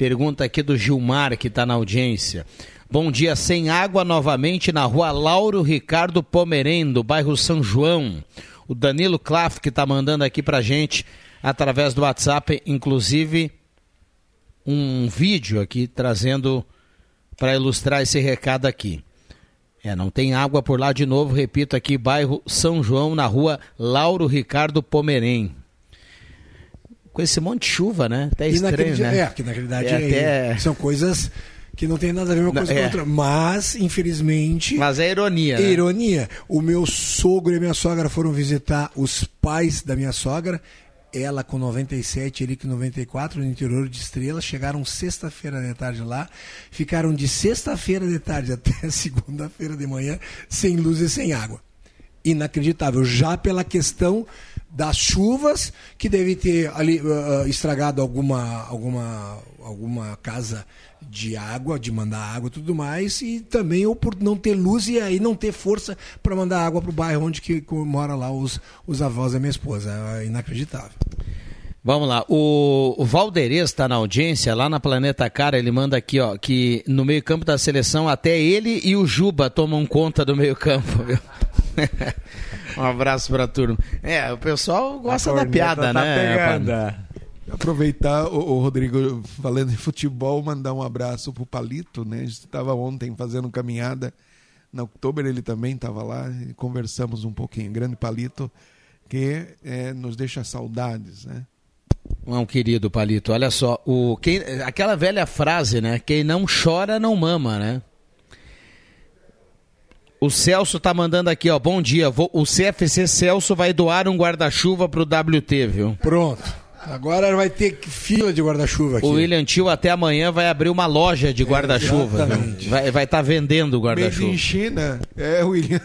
Speaker 2: Pergunta aqui do Gilmar, que está na audiência. Bom dia. Sem água novamente na rua Lauro Ricardo Pomerendo, bairro São João. O Danilo Klaff, que está mandando aqui pra gente, através do WhatsApp, inclusive, um vídeo aqui trazendo para ilustrar esse recado aqui. É, não tem água por lá de novo, repito aqui, bairro São João, na rua Lauro Ricardo Pomerém. Com esse monte de chuva, né? Até
Speaker 4: E
Speaker 2: estranho, né?
Speaker 4: é, que na realidade
Speaker 2: É
Speaker 4: é-
Speaker 2: até-
Speaker 4: são coisas que não tem nada a ver uma coisa
Speaker 2: é.
Speaker 4: com a outra. Mas, infelizmente,
Speaker 2: Mas é ironia, né?
Speaker 4: ironia. O meu sogro e a minha sogra foram visitar os pais da minha sogra. Ela com 97, ele com 94, no interior de Estrela. Chegaram sexta-feira de tarde lá. Ficaram de sexta-feira de tarde até segunda-feira de manhã sem luz e sem água. Inacreditável. Já pela questão das chuvas, que deve ter ali ah, estragado alguma, alguma, alguma casa de água, de mandar água e tudo mais, e também ou por não ter luz e aí não ter força para mandar água para o bairro onde que, que mora lá os, os avós da minha esposa. É inacreditável.
Speaker 2: Vamos lá, o, o Valderez está na audiência, lá na Planeta Cara, ele manda aqui, ó, que no meio campo da seleção até ele e o Juba tomam conta do meio campo? um abraço pra turma. É, o pessoal gosta
Speaker 6: A
Speaker 2: da piada,
Speaker 6: tá
Speaker 2: né?
Speaker 6: pegando.
Speaker 2: Pano?
Speaker 5: Aproveitar, o, o Rodrigo, falando em futebol, mandar um abraço pro Palito, né? A gente estava ontem fazendo caminhada na Oktober, ele também estava lá, e conversamos um pouquinho. Grande Palito, que eh, nos deixa saudades, né?
Speaker 2: Um querido Palito, olha só, o, quem, aquela velha frase, né? Quem não chora não mama, né? O Celso tá mandando aqui, ó. Bom dia. vou- o CFC Celso vai doar um guarda-chuva pro WT, viu?
Speaker 4: Pronto. Agora vai ter fila de guarda-chuva aqui.
Speaker 2: O William Tio até amanhã vai abrir uma loja de guarda-chuva. viu?
Speaker 4: exatamente.
Speaker 2: Vai estar tá vendendo guarda-chuva.
Speaker 5: China, é, William.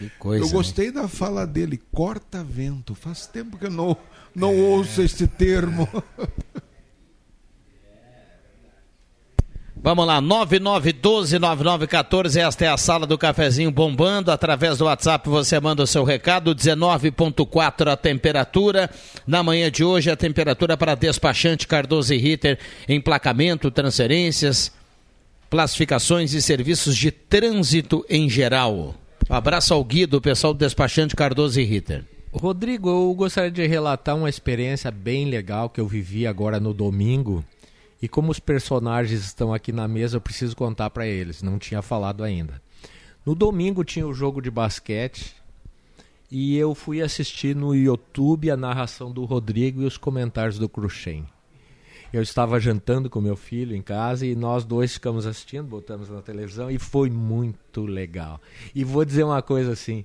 Speaker 2: Que coisa.
Speaker 5: eu
Speaker 2: né?
Speaker 5: gostei da fala dele, corta-vento. Faz tempo que eu não, não ouço este termo.
Speaker 2: Vamos lá, 9912-9914, esta é a sala do cafezinho bombando. Através do WhatsApp você manda o seu recado, 19.4 a temperatura. Na manhã de hoje a temperatura para despachante Cardoso e Ritter, emplacamento, transferências, classificações e serviços de trânsito em geral. Abraço ao Guido, pessoal do despachante Cardoso e Ritter.
Speaker 6: Rodrigo, eu gostaria de relatar uma experiência bem legal que eu vivi agora no domingo. E como os personagens estão aqui na mesa, eu preciso contar para eles. Não tinha falado ainda. No domingo tinha o jogo de basquete e eu fui assistir no YouTube a narração do Rodrigo e os comentários do Cruxem. Eu estava jantando com meu filho em casa e nós dois ficamos assistindo, botamos na televisão e foi muito legal. E vou dizer uma coisa assim,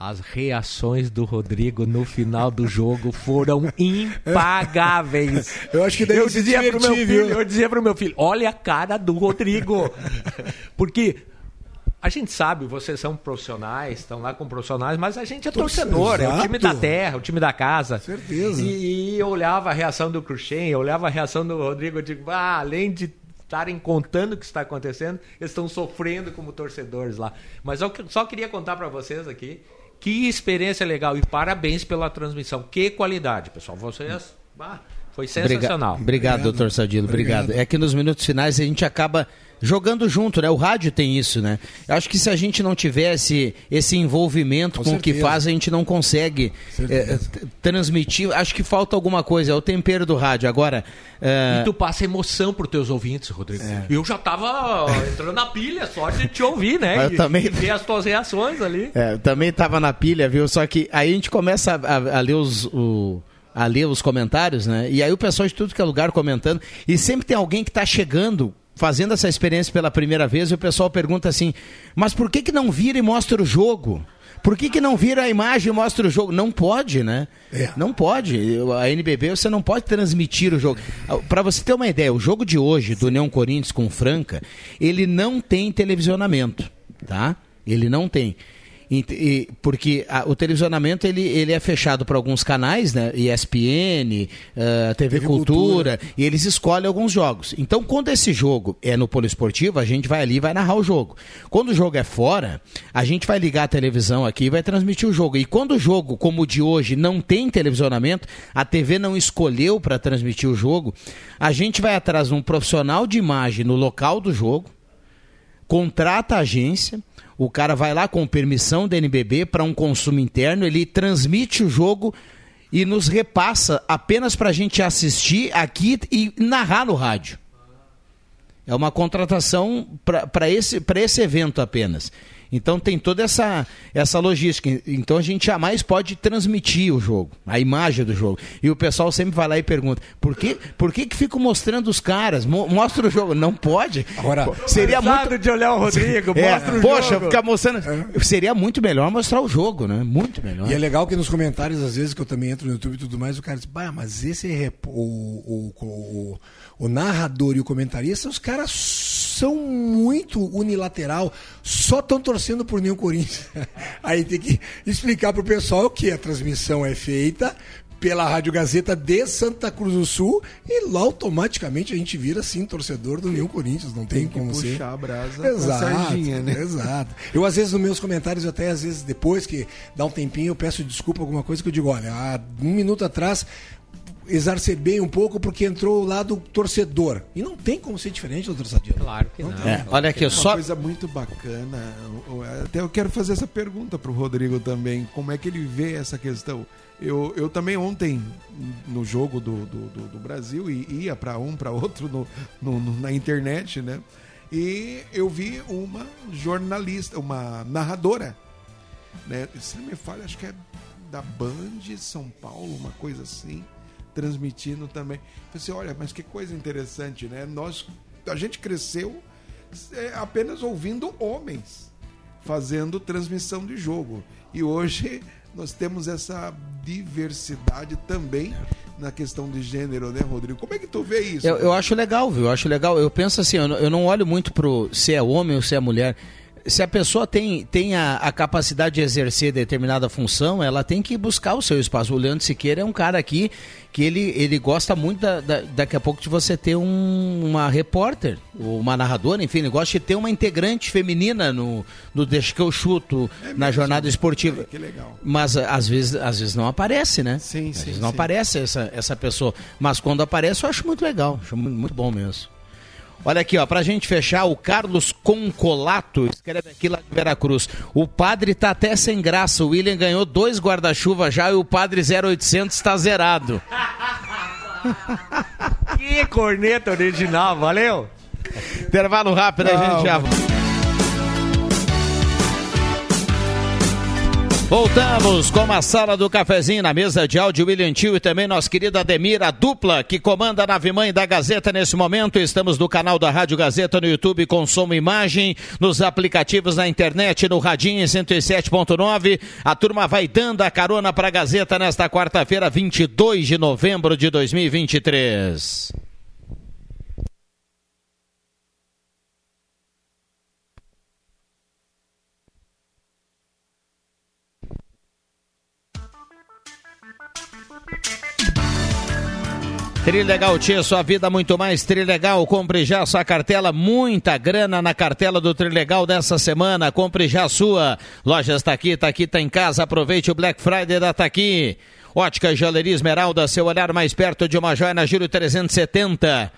Speaker 6: as reações do Rodrigo no final do jogo foram impagáveis.
Speaker 4: Eu acho que deve
Speaker 6: eu dizia pro meu filho, eu dizia pro meu filho, olha a cara do Rodrigo. Porque a gente sabe, vocês são profissionais, estão lá como profissionais, mas a gente é torcedor, é o time da
Speaker 4: Exato.
Speaker 6: terra, o time da casa.
Speaker 4: Certeza.
Speaker 6: E, e eu olhava a reação do Cruxem, eu olhava a reação do Rodrigo, eu digo, ah, além de estarem contando o que está acontecendo, eles estão sofrendo como torcedores lá. Mas eu que- só queria contar para vocês aqui que experiência legal e parabéns pela transmissão. Que qualidade, pessoal. Vocês, ah, foi sensacional.
Speaker 2: Obrigado, obrigado doutor Sadilo. Obrigado.
Speaker 4: Obrigado.
Speaker 2: É que nos minutos finais a gente acaba jogando junto, né? O rádio tem isso, né? Eu acho que se a gente não tivesse esse envolvimento com,
Speaker 4: Com
Speaker 2: o que faz, a gente não consegue t- transmitir. Acho que falta alguma coisa, é o tempero do rádio. Agora, eh,
Speaker 6: E tu passa emoção pros teus ouvintes, Rodrigo. Eu já tava entrando na pilha só de te ouvir, né?
Speaker 2: Eu
Speaker 6: e,
Speaker 2: também.
Speaker 6: e ver as tuas reações ali.
Speaker 2: É, eu também tava na pilha, viu? Só que aí a gente começa a, a- a ler os. o- a ler os comentários, né? E aí o pessoal de tudo que é lugar comentando. E sempre tem alguém que tá chegando, fazendo essa experiência pela primeira vez, e o pessoal pergunta assim: mas por que, que não vira e mostra o jogo? Por que, que não vira a imagem e mostra o jogo? Não pode, né?
Speaker 4: É.
Speaker 2: Não pode. A NBB você não pode transmitir o jogo. Para você ter uma ideia, o jogo de hoje do União Corinthians com o Franca, ele não tem televisionamento, tá? Ele não tem. E- porque a- o televisionamento ele, ele é fechado para alguns canais, né? ESPN, eh, TV,
Speaker 4: TV
Speaker 2: Cultura, e eles escolhem alguns jogos. Então, quando esse jogo é no poliesportivo, a gente vai ali e vai narrar o jogo. Quando o jogo é fora, a gente vai ligar a televisão aqui e vai transmitir o jogo. E quando o jogo, como o de hoje, não tem televisionamento, a TV não escolheu para transmitir o jogo, a gente vai atrás de um profissional de imagem no local do jogo, contrata a agência, o cara vai lá com permissão da NBB para um consumo interno, ele transmite o jogo e nos repassa apenas para a gente assistir aqui e narrar no rádio. É uma contratação para esse, esse evento apenas. Então tem toda essa, essa logística. Então a gente jamais pode transmitir o jogo, a imagem do jogo. E o pessoal sempre vai lá e pergunta: por que, por que, que fico mostrando os caras? Mo- Mostra o jogo. Não pode.
Speaker 4: Agora,
Speaker 2: seria muito.
Speaker 6: de olhar o Rodrigo,
Speaker 2: É,
Speaker 6: mostra o
Speaker 2: poxa,
Speaker 6: jogo.
Speaker 2: ficar mostrando. Seria muito melhor mostrar o jogo, né? Muito melhor.
Speaker 4: E é legal que nos comentários, às vezes, que eu também entro no YouTube e tudo mais, o cara diz, bah, mas esse é o, o, o, o narrador e o comentarista, os caras são muito unilateral, só estão torcendo por nenhum Corinthians. Aí tem que explicar pro pessoal que a transmissão é feita pela Rádio Gazeta de Santa Cruz do Sul e lá automaticamente a gente vira assim torcedor do Nenhum Corinthians, não tem,
Speaker 5: Tem que
Speaker 4: como ser.
Speaker 5: puxar a brasa
Speaker 4: Exato,
Speaker 5: sardinha, né?
Speaker 4: Exato. Eu, às vezes, nos meus comentários, eu até às vezes, depois que dá um tempinho, eu peço desculpa alguma coisa que eu digo, olha, há um minuto atrás exacerbei um pouco porque entrou o lado torcedor. E não tem como ser diferente do torcedor.
Speaker 6: Claro que não.
Speaker 2: É, olha aqui,
Speaker 5: Uma
Speaker 2: só.
Speaker 5: coisa muito bacana. eu- eu- Até eu quero fazer essa pergunta para o Rodrigo também. Como é que ele vê essa questão? Eu, eu também ontem, no jogo do, do, do- do Brasil, e ia para um, para outro no, no- no- na internet, né? E eu vi uma jornalista, uma narradora, né? Se não me falha, acho que é da Band São Paulo, uma coisa assim, transmitindo também. Falei assim, olha, mas que coisa interessante, né? Nós, a gente cresceu é, apenas ouvindo homens fazendo transmissão de jogo. E hoje nós temos essa diversidade também na questão de gênero, né, Rodrigo? Como é que tu vê isso?
Speaker 2: Eu, eu acho legal, viu? Eu acho legal. Eu penso assim, eu não, eu não olho muito pro se é homem ou se é mulher. Se a pessoa tem, tem a, a capacidade de exercer determinada função, ela tem que buscar o seu espaço. O Leandro Siqueira é um cara aqui que ele, ele gosta muito da, da- daqui a pouco de você ter um- uma repórter, ou uma narradora, enfim, ele gosta de ter uma integrante feminina no, no Deixa que eu chuto,
Speaker 5: É
Speaker 2: na jornada esportiva.
Speaker 5: Que legal.
Speaker 2: Mas às vezes, às vezes não aparece, né?
Speaker 5: Sim,
Speaker 2: às
Speaker 5: sim,
Speaker 2: vezes não
Speaker 5: sim.
Speaker 2: aparece essa, essa pessoa. Mas quando aparece, eu acho muito legal. Acho muito bom mesmo. Olha aqui, ó, pra gente fechar, o Carlos Concolato escreve aqui lá de Veracruz. O padre tá até sem graça. O William ganhou dois guarda-chuva já e o padre 0800 tá zerado.
Speaker 6: Que corneta original, valeu?
Speaker 2: Intervalo rápido, a gente já Voltamos com a sala do cafezinho na mesa de áudio William Tio e também nossa querida Ademir, a dupla que comanda a nave mãe da Gazeta nesse momento. Estamos no canal da Rádio Gazeta no YouTube com imagem, nos aplicativos na internet, no Radinho em 107.9. A turma vai dando a carona para a Gazeta nesta quarta-feira, 22 de novembro de 2023. Trilegal Tia, sua vida muito mais Trilegal. Compre já sua cartela, muita grana na cartela do Trilegal dessa semana. Compre já sua. Lojas tá aqui, tá aqui, tá em casa. Aproveite o Black Friday da Taqui. Ótica Joalheria Esmeralda, seu olhar mais perto de uma joia na Giro 370.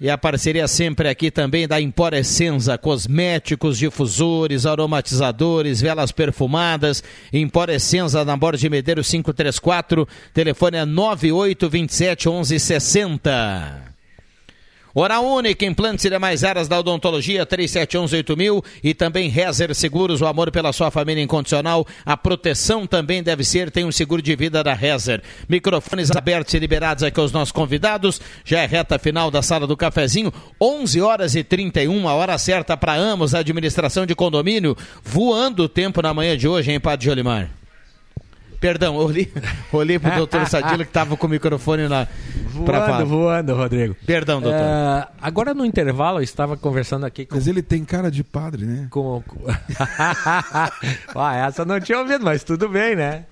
Speaker 2: E a parceria sempre aqui também da Emporescenza, cosméticos, difusores, aromatizadores, velas perfumadas. Emporescenza na Borda de Medeiros 534, telefone é 9827 1160. Hora Única, implantes e demais áreas da odontologia, 37118000 e também Rezer Seguros, o amor pela sua família incondicional. A proteção também deve ser, tem um seguro de vida da Rezer. Microfones abertos e liberados aqui aos nossos convidados. Já é reta final da sala do cafezinho, 11 horas e 31, a hora certa para ambos, a administração de condomínio. Voando o tempo na manhã de hoje, hein, Padre Jolimar? Perdão, eu olhei, olhei pro doutor Sadilo que estava com o microfone na, pra
Speaker 6: Voando, voando, Rodrigo.
Speaker 2: Perdão, doutor.
Speaker 6: É, agora no intervalo eu estava conversando aqui com.
Speaker 5: Mas ele tem cara de padre, né?
Speaker 6: com... ah, essa eu não tinha ouvido, mas tudo bem, né?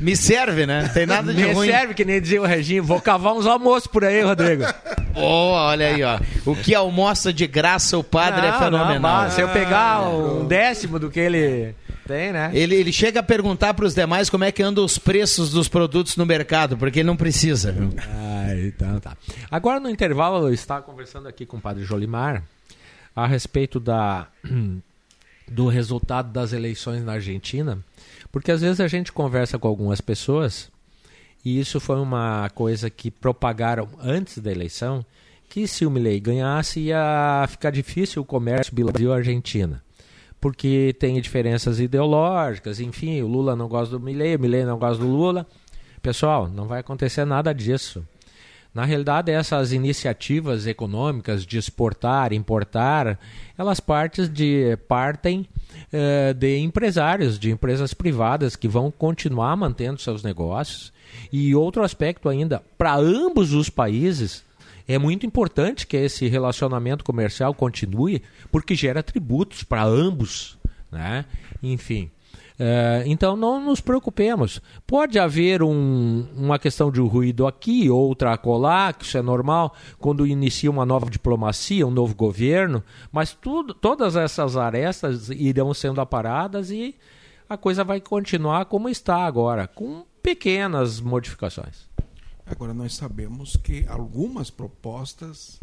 Speaker 2: Me serve, né? Tem nada de
Speaker 6: Me
Speaker 2: ruim.
Speaker 6: serve, que nem dizia o Reginho. Vou cavar uns almoços por aí, Rodrigo.
Speaker 2: Oh, olha aí, ó. O que almoça de graça o padre é
Speaker 6: Não,
Speaker 2: fenomenal.
Speaker 6: não, mas se eu pegar um décimo do que ele tem, né?
Speaker 2: Ele, ele chega a perguntar para os demais como é que andam os preços dos produtos no mercado, porque ele não precisa. viu?
Speaker 6: Ah, então tá. Agora no intervalo eu estava conversando aqui com o padre Jolimar a respeito da do resultado das eleições na Argentina, porque às vezes a gente conversa com algumas pessoas e isso foi uma coisa que propagaram antes da eleição, que se o Milei ganhasse ia ficar difícil o comércio Brasil-Argentina. Porque tem diferenças ideológicas, enfim, o Lula não gosta do Milley, o Milley não gosta do Lula. Pessoal, não vai acontecer nada disso. Na realidade, essas iniciativas econômicas de exportar, importar, elas partes de, partem eh, de empresários, de empresas privadas que vão continuar mantendo seus negócios. E outro aspecto ainda, para ambos os países, é muito importante que esse relacionamento comercial continue, porque gera tributos para ambos. Né? Enfim. É, então não nos preocupemos. Pode haver um, uma questão de ruído aqui, outra acolá, que isso é normal, quando inicia uma nova diplomacia, um novo governo, mas tudo, todas essas arestas irão sendo aparadas e a coisa vai continuar como está agora, com pequenas modificações.
Speaker 5: Agora nós sabemos que algumas propostas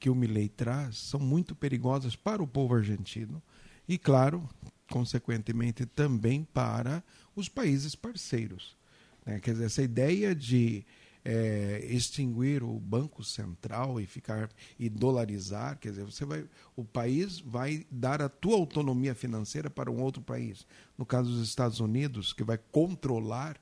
Speaker 5: que o Milei traz são muito perigosas para o povo argentino. E claro, consequentemente, também para os países parceiros. Né? Quer dizer, essa ideia de é, extinguir o Banco Central e ficar e dolarizar, quer dizer, você vai, o país vai dar a tua autonomia financeira para um outro país. No caso dos Estados Unidos, que vai controlar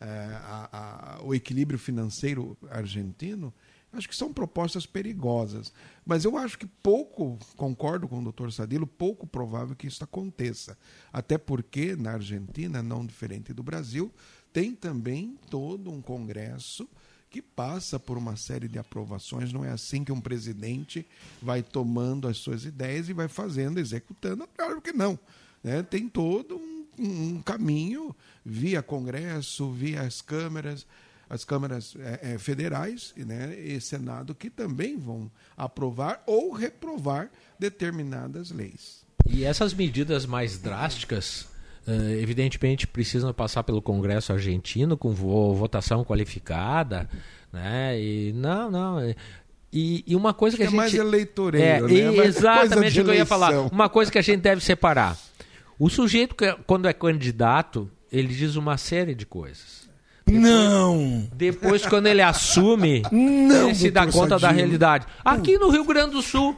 Speaker 5: a, a, o equilíbrio financeiro argentino, Acho que são propostas perigosas. Mas eu acho que pouco, concordo com o doutor Sadilo, pouco provável que isso aconteça. Até porque na Argentina, não diferente do Brasil, tem também todo um Congresso que passa por uma série de aprovações. Não é assim que um presidente vai tomando as suas ideias e vai fazendo, executando. Claro que não. Né? Tem todo um, um caminho via Congresso, via as câmeras as câmaras é, é, federais né, e Senado que também vão aprovar ou reprovar determinadas leis.
Speaker 6: E essas medidas mais drásticas, uh, evidentemente, precisam passar pelo Congresso argentino com vo votação qualificada, né? E não, não. É, e, e uma coisa que, que a
Speaker 5: é
Speaker 6: gente
Speaker 5: mais eleitoreiro,
Speaker 6: é,
Speaker 5: né?
Speaker 6: É exatamente o que eu ia falar. Uma coisa que a gente deve separar. O sujeito, quando é candidato, ele diz uma série de coisas.
Speaker 4: Depois, não!
Speaker 6: Depois, quando ele assume, não, ele se dá conta da realidade. Aqui no Rio Grande do Sul,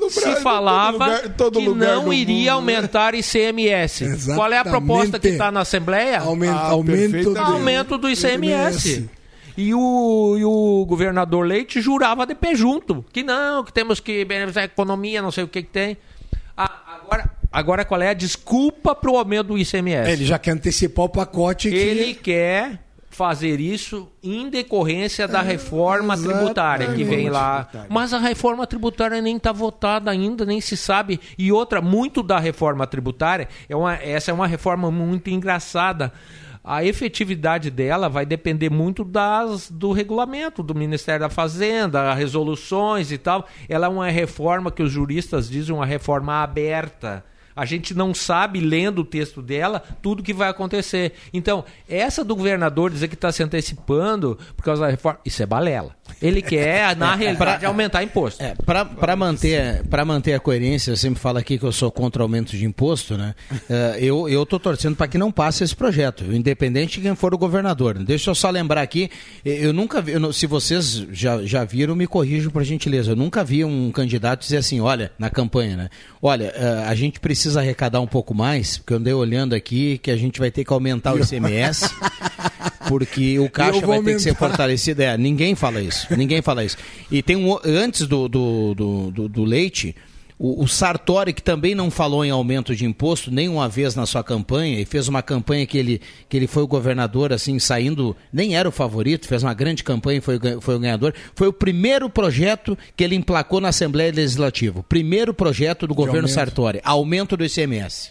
Speaker 6: no se Brasil, falava lugar, que não iria mundo, né? aumentar ICMS. Exatamente. Qual é a proposta que está na Assembleia?
Speaker 4: Aumento, ah, aumento,
Speaker 6: aumento do ICMS. ICMS. E o, e o governador Leite jurava de pé junto. Que não, que temos que beneficiar a economia, não sei o que, que tem. Ah, agora, agora qual é a desculpa para o aumento do ICMS?
Speaker 4: Ele já quer antecipar o pacote que...
Speaker 6: Ele quer fazer isso em decorrência da reforma é, tributária que vem lá. Mas a reforma tributária nem está votada ainda, nem se sabe. E outra, muito da reforma tributária, é uma, essa é uma reforma muito engraçada. A efetividade dela vai depender muito das, do regulamento do Ministério da Fazenda, resoluções e tal. Ela é uma reforma que os juristas dizem uma reforma aberta a gente não sabe, lendo o texto dela, tudo que vai acontecer. Então, essa do governador dizer que está se antecipando por causa da reforma, isso é balela. Ele quer, na é, realidade, pra, aumentar imposto.
Speaker 2: É, para manter, manter a coerência, eu sempre falo aqui que eu sou contra o aumento de imposto, né? Uh, eu, eu tô torcendo para que não passe esse projeto, independente de quem for o governador. Deixa eu só lembrar aqui, eu nunca vi, eu, se vocês já, já viram, me corrijam por gentileza. Eu nunca vi um candidato dizer assim, olha, na campanha, né? Olha, uh, a gente precisa arrecadar um pouco mais, porque eu andei olhando aqui que a gente vai ter que aumentar o ICMS, porque o caixa vai aumentar. ter que ser fortalecido. É, ninguém fala isso. Ninguém fala isso. E tem um. Antes do, do, do, do, do leite. O, o, Sartori, que também não falou em aumento de imposto nenhuma vez na sua campanha, e fez uma campanha que ele, que ele foi o governador, assim, saindo, nem era o favorito, fez uma grande campanha e foi, foi o ganhador. Foi o primeiro projeto que ele emplacou na Assembleia Legislativa. Primeiro projeto do de governo aumento. Sartori, aumento do ICMS.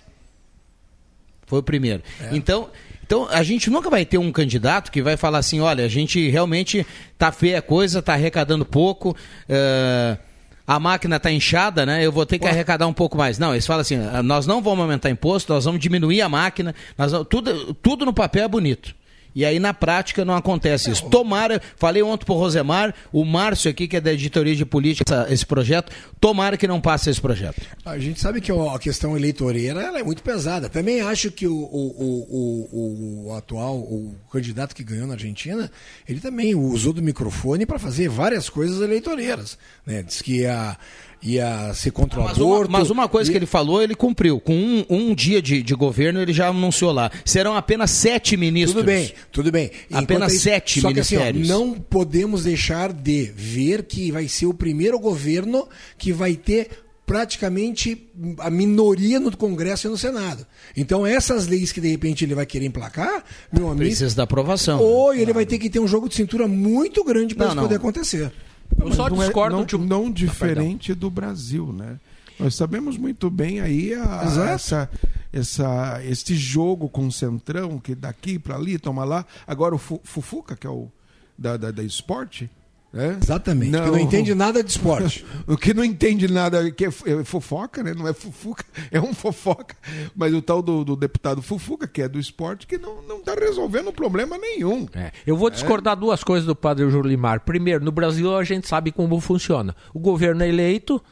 Speaker 2: Foi o primeiro. É. Então, então, a gente nunca vai ter um candidato que vai falar assim: olha, a gente realmente tá feia a coisa, tá arrecadando pouco. Uh, a máquina está inchada, né? Eu vou ter que Ué. arrecadar um pouco mais. Não, eles falam assim: nós não vamos aumentar imposto, nós vamos diminuir a máquina, nós vamos, tudo, tudo no papel é bonito. E aí na prática não acontece isso. Tomara, falei ontem pro Rosemar, o Márcio aqui, que é da editoria de política, esse projeto, tomara que não passe esse projeto.
Speaker 4: A gente sabe que a questão eleitoreira ela é muito pesada. Também acho que o, o, o, o atual, o candidato que ganhou na Argentina, ele também usou do microfone para fazer várias coisas eleitoreiras. Né? Diz que a ia ser contra o
Speaker 2: Mas uma,
Speaker 4: aborto.
Speaker 2: mas uma coisa
Speaker 4: e-
Speaker 2: que ele falou, ele cumpriu. Com um, um dia de, de governo, ele já anunciou lá. Serão apenas sete ministros.
Speaker 4: Tudo bem, tudo bem.
Speaker 2: Apenas
Speaker 4: Enquanto
Speaker 2: sete
Speaker 4: só que assim, ó,
Speaker 2: ministérios.
Speaker 4: não podemos deixar de ver que vai ser o primeiro governo que vai ter praticamente a minoria no Congresso e no Senado. Então essas leis que de repente ele vai querer emplacar, meu amigo,
Speaker 2: Precisa da aprovação.
Speaker 4: ou ele vai ter que ter um jogo de cintura muito grande para isso
Speaker 2: não.
Speaker 4: poder acontecer.
Speaker 6: Eu só
Speaker 5: não é-
Speaker 6: discordo
Speaker 5: não,
Speaker 6: de um-
Speaker 5: não diferente do Brasil, né? Nós sabemos muito bem aí a-
Speaker 4: Exato.
Speaker 5: essa, essa, este jogo com o Centrão, que daqui para ali, toma lá. Agora o Fu- Fufuca, que é o da, da, da esporte. Né?
Speaker 4: Exatamente. que não entende nada de esporte.
Speaker 5: O que não entende nada, que é é fofoca, né? Não é fufuca, é um fofoca. Mas o tal do, do deputado Fufuca, que é do esporte, que não, não tá resolvendo problema nenhum.
Speaker 6: É, Eu vou discordar duas coisas do padre Julimar. Primeiro, no Brasil a gente sabe como funciona. O governo é eleito,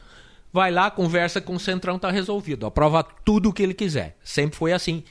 Speaker 6: vai lá, conversa com o Centrão, tá resolvido. Aprova tudo o que ele quiser. Sempre foi assim.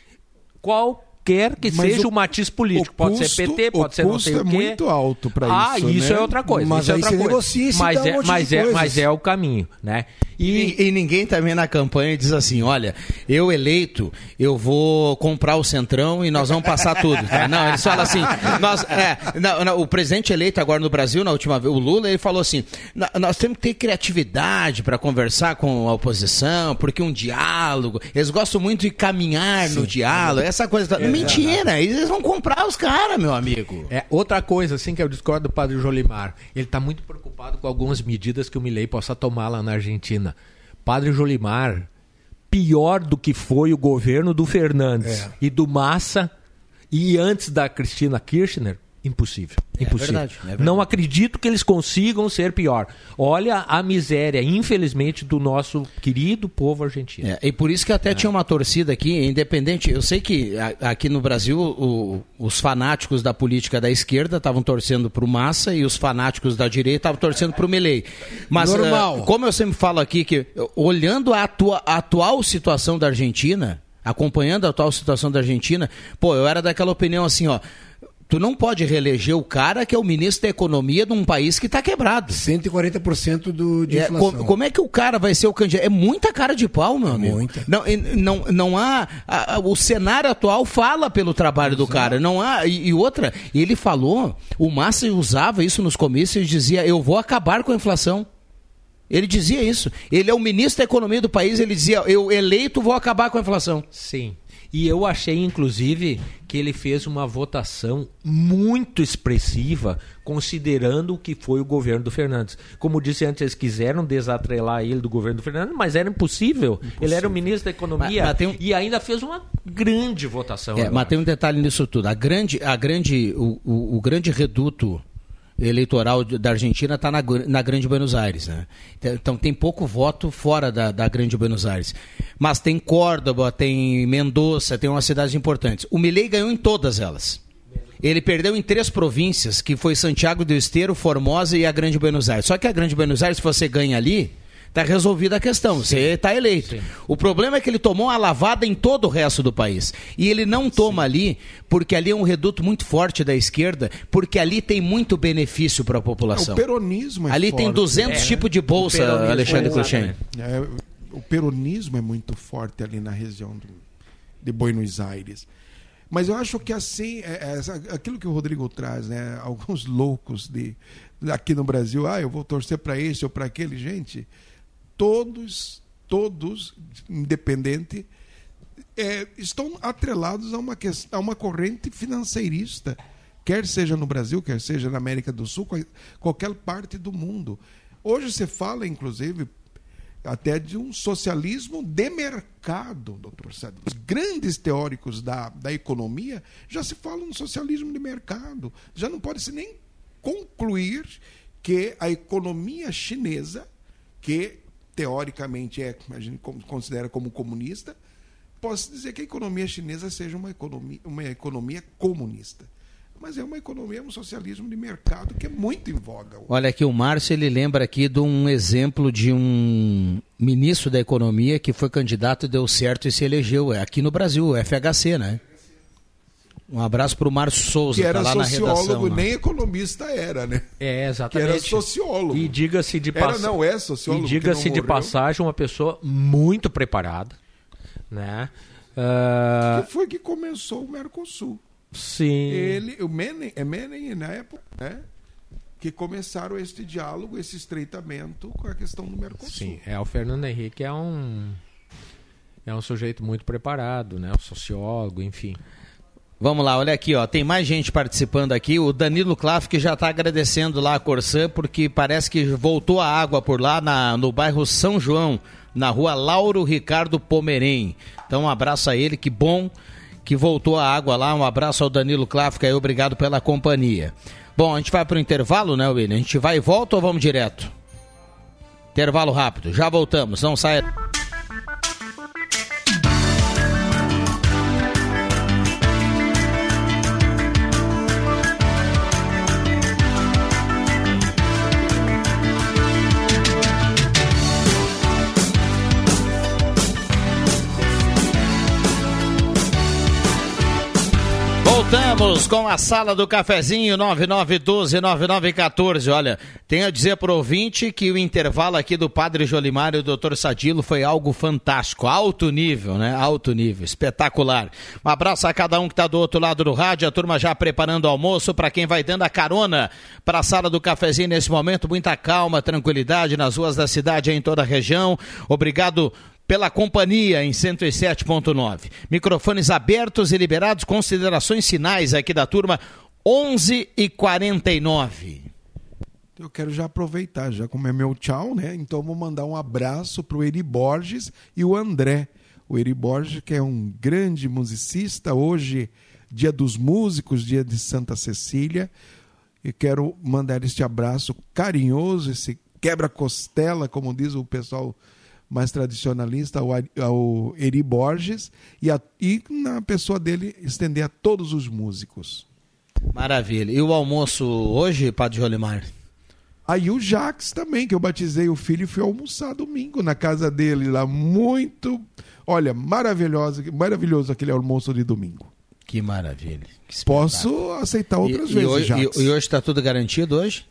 Speaker 6: Qualquer que
Speaker 5: Mas
Speaker 6: seja
Speaker 5: o-
Speaker 6: o, matiz político.
Speaker 5: o
Speaker 6: Pode
Speaker 5: custo-
Speaker 6: ser PT, pode ser não sei
Speaker 5: é
Speaker 6: o quê.
Speaker 5: muito alto pra
Speaker 6: ah,
Speaker 5: isso,
Speaker 6: isso
Speaker 5: né?
Speaker 6: é outra coisa.
Speaker 4: Mas
Speaker 6: isso é outra coisa.
Speaker 4: negocia
Speaker 6: mas,
Speaker 4: um
Speaker 6: é,
Speaker 4: de
Speaker 6: mas, é, mas é o caminho, né? E,
Speaker 2: E, e ninguém também na campanha diz assim: olha, eu eleito, eu vou comprar o Centrão e nós vamos passar tudo. tá? Não, eles falam assim: nós, é, não, não, o presidente eleito agora no Brasil, na última vez, o Lula, ele falou assim: "Nó- nós temos que ter criatividade para conversar com a oposição, porque um diálogo, eles gostam muito de caminhar no diálogo, essa coisa. tá- Mentira, eles vão comprar os caras, meu amigo.
Speaker 6: É, outra coisa, assim, que eu discordo do padre Jolimar. Ele está muito preocupado com algumas medidas que o Milei possa tomar lá na Argentina. Padre Jolimar, pior do que foi o governo do Fernandes
Speaker 4: É.
Speaker 6: e do Massa e antes da Cristina Kirchner, impossível. impossível.
Speaker 2: verdade, é verdade.
Speaker 6: Não acredito que eles consigam ser pior. Olha a miséria, infelizmente, do nosso querido povo argentino.
Speaker 2: É, e por isso que até tinha uma torcida aqui, independente. Eu sei que a- aqui no Brasil o- os fanáticos da política da esquerda estavam torcendo para o Massa e os fanáticos da direita estavam torcendo para o Melei. Mas,
Speaker 4: Normal.
Speaker 2: eh, como eu sempre falo aqui, que olhando a, atua- a atual situação da Argentina, acompanhando a atual situação da Argentina, pô, eu era daquela opinião assim, ó. Tu não pode reeleger o cara que é o ministro da economia de um país que está quebrado.
Speaker 4: 140% do, de
Speaker 2: É,
Speaker 4: inflação.
Speaker 2: co- como é que o cara vai ser o candidato? É muita cara de pau, meu amigo.
Speaker 4: Muita.
Speaker 2: Não, não, não há. a- a- o cenário atual fala pelo trabalho do cara. Não há. E, e outra, ele falou, o Massa usava isso nos comícios e dizia: eu vou acabar com a inflação. Ele dizia isso. Ele é o ministro da economia do país, ele dizia: eu eleito vou acabar com a inflação.
Speaker 6: Sim. E eu achei, inclusive, que ele fez uma votação muito expressiva, considerando o que foi o governo do Fernandes. Como disse antes, eles quiseram desatrelar ele do governo do Fernandes, mas era impossível. Ele era o ministro da Economia
Speaker 2: Mas- mas um-
Speaker 6: e ainda fez uma grande votação.
Speaker 2: É, mas tem um detalhe nisso tudo. A grande, a grande, o, o, o grande reduto eleitoral da Argentina está na, na Grande Buenos Aires. Né? Então- Então tem pouco voto fora da, da Grande Buenos Aires. Mas tem Córdoba, tem Mendoza, tem umas cidades importantes. O Milei ganhou em todas elas. Ele perdeu em três províncias, que foi Santiago do Esteiro, Formosa e a Grande Buenos Aires. Só que a Grande Buenos Aires, se você ganha ali, está resolvida a questão. Você está eleito. O problema é que ele tomou uma lavada em todo o resto do país. E ele não toma ali, porque ali é um reduto muito forte da esquerda, porque ali tem muito benefício para a população.
Speaker 5: O peronismo é
Speaker 2: ali tem
Speaker 5: forte.
Speaker 2: 200
Speaker 6: É,
Speaker 2: tipos de bolsa, Alexandre. Cruxem.
Speaker 5: É, o peronismo é muito forte ali na região do- de Buenos Aires. Mas eu acho que assim, é- é aquilo que o Rodrigo traz, né? Alguns loucos de aqui no Brasil, ah, eu vou torcer para esse ou para aquele, gente. Todos, todos, independente, é, estão atrelados a uma, ques- a uma corrente financeirista, quer seja no Brasil, quer seja na América do Sul, qual- qualquer parte do mundo. Hoje você fala, inclusive, até de um socialismo de mercado, doutor Sérgio. Os grandes teóricos da, da economia já se falam no socialismo de mercado. Já não pode se nem concluir que a economia chinesa, que teoricamente é, a gente con- considera como comunista, posso dizer que a economia chinesa seja uma economia, uma economia comunista. Mas é uma economia, um socialismo de mercado que é muito em voga. hoje.
Speaker 2: Olha aqui, o Márcio ele lembra aqui de um exemplo de um ministro da economia que foi candidato, deu certo e se elegeu. É aqui no Brasil, o FHC, né? Um abraço para o Márcio Souza,
Speaker 5: que era
Speaker 2: tá lá
Speaker 5: sociólogo,
Speaker 2: na redação,
Speaker 5: nem economista era, né?
Speaker 6: É,
Speaker 5: Que
Speaker 6: exatamente.
Speaker 5: era sociólogo.
Speaker 6: E diga-se de passagem.
Speaker 5: não, é sociólogo.
Speaker 6: E
Speaker 5: que
Speaker 6: diga-se de passagem, uma pessoa muito preparada. Né? Ah,
Speaker 5: Que foi que começou o Mercosul.
Speaker 6: sim.
Speaker 5: Ele, o Menem, é Menem na época, né? Que começaram este diálogo, esse estreitamento com a questão do Mercosul.
Speaker 6: Sim, é o Fernando Henrique é um é um sujeito muito preparado, né? Um sociólogo, enfim.
Speaker 2: Vamos lá, olha aqui, ó. Tem mais gente participando aqui. O Danilo Klaff que já está agradecendo lá a Corsã, porque parece que voltou a água por lá na, no bairro São João, na rua Lauro Ricardo Pomerém. Então, um abraço a ele, que bom que voltou a água lá. Um abraço ao Danilo Klaff, que aí, obrigado pela companhia. Bom, a gente vai para o intervalo, né, William? A gente vai e volta ou vamos direto? Intervalo rápido, já voltamos, não saia. Voltamos com a sala do cafezinho 9912-9914. Olha, tenho a dizer para o ouvinte que o intervalo aqui do Padre Jolimar e o Dr. Sadilo foi algo fantástico, alto nível, né? Alto nível, espetacular. Um abraço a cada um que está do outro lado do rádio, a turma já preparando o almoço para quem vai dando a carona para a sala do cafezinho nesse momento. Muita calma, tranquilidade nas ruas da cidade e em toda a região. Obrigado pela companhia em 107.9. Microfones abertos e liberados, considerações finais aqui da turma 11 e 49.
Speaker 5: Eu quero já aproveitar, já como é meu tchau, né? Então vou mandar um abraço pro Eri Borges e o André. O Eri Borges, que é um grande musicista, hoje, dia dos músicos, dia de Santa Cecília. E quero mandar este abraço carinhoso, esse quebra-costela, como diz o pessoal mais tradicionalista, ao, ao Eri Borges, e, a, e na pessoa dele estender a todos os músicos.
Speaker 2: Maravilha. E o almoço hoje, Padre Jolimar?
Speaker 5: Aí o Jax também, que eu batizei o filho e fui almoçar domingo na casa dele lá. Muito. Olha, maravilhoso, maravilhoso aquele almoço de domingo.
Speaker 2: Que maravilha. Que
Speaker 5: Posso aceitar outras
Speaker 2: e,
Speaker 5: vezes,
Speaker 2: e hoje,
Speaker 5: Jax.
Speaker 2: E, e hoje está tudo garantido hoje?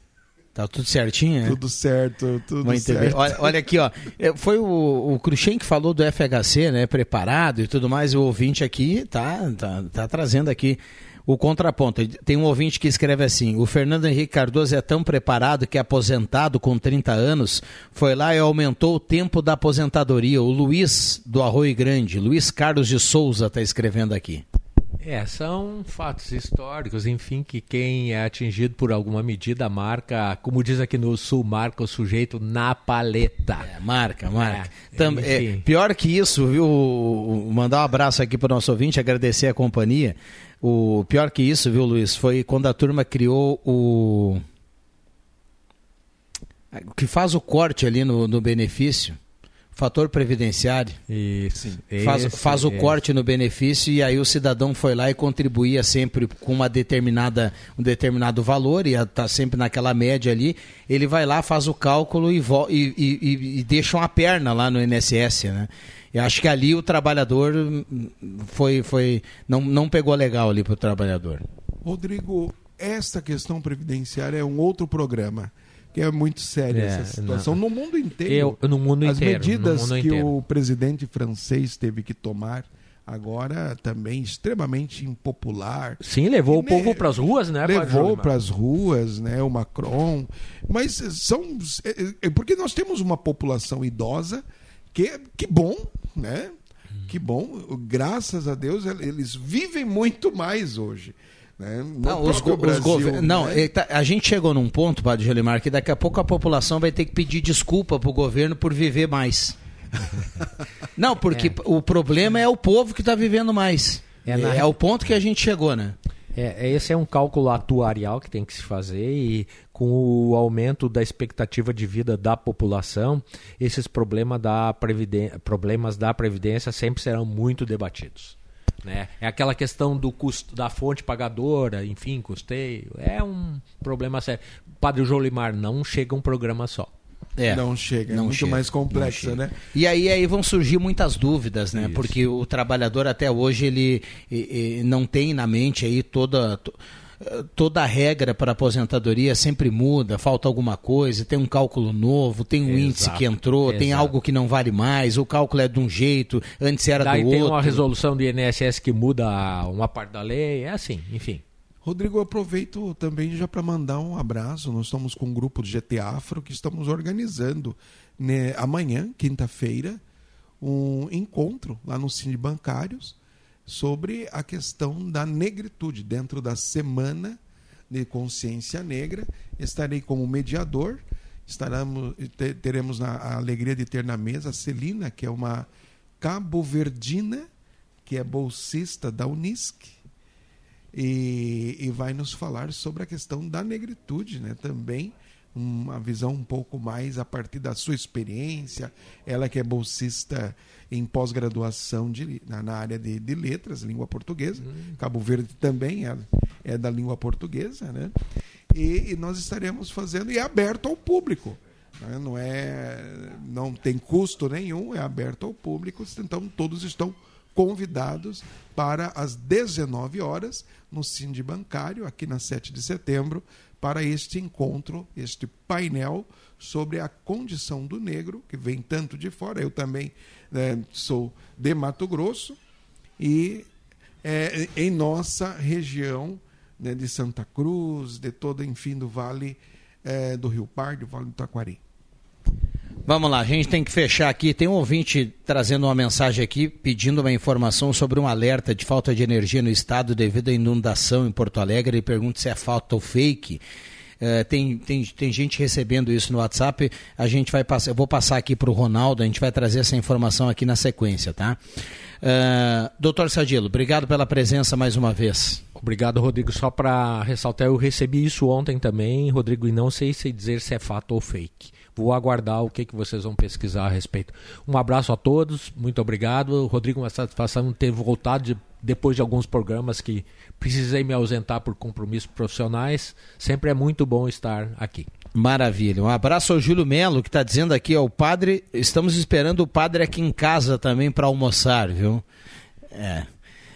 Speaker 2: Tá tudo certinho, né?
Speaker 5: Tudo certo, tudo
Speaker 2: Muito
Speaker 5: certo.
Speaker 2: bem. Olha, olha aqui, ó. É, Foi o, o Cruxem que falou do FHC, né? Preparado e tudo mais. O ouvinte aqui tá, tá, tá trazendo aqui o contraponto. Tem um ouvinte que escreve assim: o Fernando Henrique Cardoso é tão preparado que, aposentado com 30 anos, foi lá e aumentou o tempo da aposentadoria. O Luiz do Arroio Grande, Luiz Carlos de Souza, está escrevendo aqui.
Speaker 6: É, são fatos históricos, enfim, que quem é atingido por alguma medida marca, como diz aqui no sul, marca o sujeito na paleta.
Speaker 2: É, marca, marca.
Speaker 6: É,
Speaker 2: Tam- é, pior que isso, viu? Mandar um abraço aqui para o nosso ouvinte, agradecer a companhia. O pior que isso, viu, Luiz, foi quando a turma criou o. o que faz o corte ali no, no benefício, fator previdenciário.
Speaker 6: Isso.
Speaker 2: Faz,
Speaker 6: esse,
Speaker 2: faz o
Speaker 6: esse.
Speaker 2: corte no benefício e aí o cidadão foi lá e contribuía sempre com uma determinada, um determinado valor e está sempre naquela média ali. Ele vai lá, faz o cálculo e, vo- e, e- e- e deixa uma perna lá no INSS, né? Eu acho que ali o trabalhador foi, foi não, não pegou legal ali para o trabalhador.
Speaker 5: Rodrigo, esta questão previdenciária é um outro programa. Que é muito séria
Speaker 6: É,
Speaker 5: essa situação no mundo inteiro.
Speaker 6: Eu- no mundo
Speaker 5: As
Speaker 6: inteiro,
Speaker 5: medidas
Speaker 6: mundo
Speaker 5: que
Speaker 6: inteiro.
Speaker 5: o presidente francês teve que tomar agora também extremamente impopular.
Speaker 6: Sim, levou o
Speaker 5: Ne-
Speaker 6: povo para as ruas, né?
Speaker 5: Levou para as ruas, né, o Macron. Mas são é, é porque nós temos uma população idosa que que bom, né? Que bom, graças a Deus eles vivem muito mais hoje. Né?
Speaker 2: Não, os, go- os
Speaker 5: Brasil,
Speaker 2: gover- não
Speaker 5: né?
Speaker 2: tá- a gente chegou num ponto, Padre Jolimar, que daqui a pouco a população vai ter que pedir desculpa pro governo por viver mais. Não, porque o problema é o povo que está vivendo mais. É,
Speaker 6: É na-
Speaker 2: é o ponto que a gente chegou, né?
Speaker 6: É, esse é um cálculo atuarial que tem que se fazer e com o aumento da expectativa de vida da população, esses problemas da, problemas da Previdência sempre serão muito debatidos. Né? É aquela questão do custo da fonte pagadora, enfim, custeio. É um problema sério. Padre Jolimar, não chega um programa só.
Speaker 2: É,
Speaker 5: não chega, é
Speaker 2: não
Speaker 5: muito
Speaker 2: chega,
Speaker 5: mais complexa, né?
Speaker 2: E aí, aí vão surgir muitas dúvidas, né? Porque o trabalhador até hoje ele, e- e não tem na mente aí toda to- toda a regra para aposentadoria sempre muda, falta alguma coisa, tem um cálculo novo, tem um
Speaker 6: Exato,
Speaker 2: índice que entrou, tem
Speaker 6: exato.
Speaker 2: algo que não vale mais, o cálculo é de um jeito, antes era
Speaker 6: Daí
Speaker 2: do
Speaker 6: tem
Speaker 2: outro.
Speaker 6: uma resolução do INSS que muda uma parte da lei, é assim, enfim.
Speaker 5: Rodrigo, eu aproveito também já para mandar um abraço. Nós estamos com um grupo de GT Afro que estamos organizando né, amanhã, quinta-feira, um encontro lá no Cine Bancários sobre a questão da negritude. Dentro da Semana de Consciência Negra, estarei como mediador. Estaremos, te- teremos a alegria de ter na mesa a Celina, que é uma cabo-verdina, que é bolsista da Unisc e, e vai nos falar sobre a questão da negritude, né? Também uma visão um pouco mais a partir da sua experiência. Ela que é bolsista em pós-graduação na, na área de, de letras, língua portuguesa. Cabo Verde também é, é da língua portuguesa, né? E, e nós estaremos fazendo e é aberto ao público. né? Não é, não tem custo nenhum, é aberto ao público. Então todos estão convidados para as 19 horas no Cindy Bancário, aqui na 7 de setembro, para este encontro, este painel sobre a condição do negro, que vem tanto de fora. Eu também né, sou de Mato Grosso e é, em nossa região né, de Santa Cruz, de todo, enfim, do Vale é, do Rio Pardo, Vale do Taquari.
Speaker 2: Vamos lá, a gente tem que fechar aqui. Tem um ouvinte trazendo uma mensagem aqui pedindo uma informação sobre um alerta de falta de energia no estado devido à inundação em Porto Alegre. Ele pergunta se é fato ou fake. Eh, tem, tem, tem gente recebendo isso no WhatsApp. A gente vai passar, eu vou passar aqui para o Ronaldo, a gente vai trazer essa informação aqui na sequência, tá? Eh, doutor Sadilo, obrigado pela presença mais uma vez.
Speaker 6: Obrigado, Rodrigo. Só para ressaltar, eu recebi isso ontem também, Rodrigo, e não sei se dizer se é fato ou fake. Vou aguardar o que, que vocês vão pesquisar a respeito. Um abraço a todos, muito obrigado. Rodrigo, uma satisfação ter voltado de- depois de alguns programas que precisei me ausentar por compromissos profissionais. Sempre é muito bom estar aqui.
Speaker 2: Maravilha. Um abraço ao Júlio Melo, que está dizendo aqui, ó, o padre. Estamos esperando o padre aqui em casa também para almoçar, viu? É.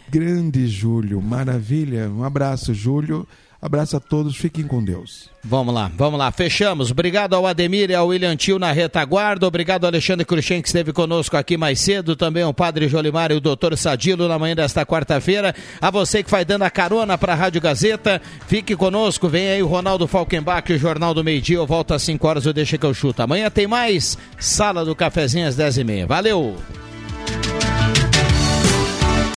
Speaker 5: Grande Júlio, maravilha. Um abraço, Júlio. Abraço a todos, fiquem com Deus.
Speaker 2: Vamos lá, vamos lá, fechamos. Obrigado ao Ademir e ao William Tio na retaguarda. Obrigado ao Alexandre Cruxem, que esteve conosco aqui mais cedo. Também ao Padre Jolimar e o Doutor Sadilo na manhã desta quarta-feira. A você que vai dando a carona para a Rádio Gazeta, fique conosco. Vem aí o Ronaldo Falkenbach, o Jornal do Meio Dia. Eu volto às 5 horas, eu deixo que eu chuto. Amanhã tem mais Sala do Cafezinho às 10h30. Valeu!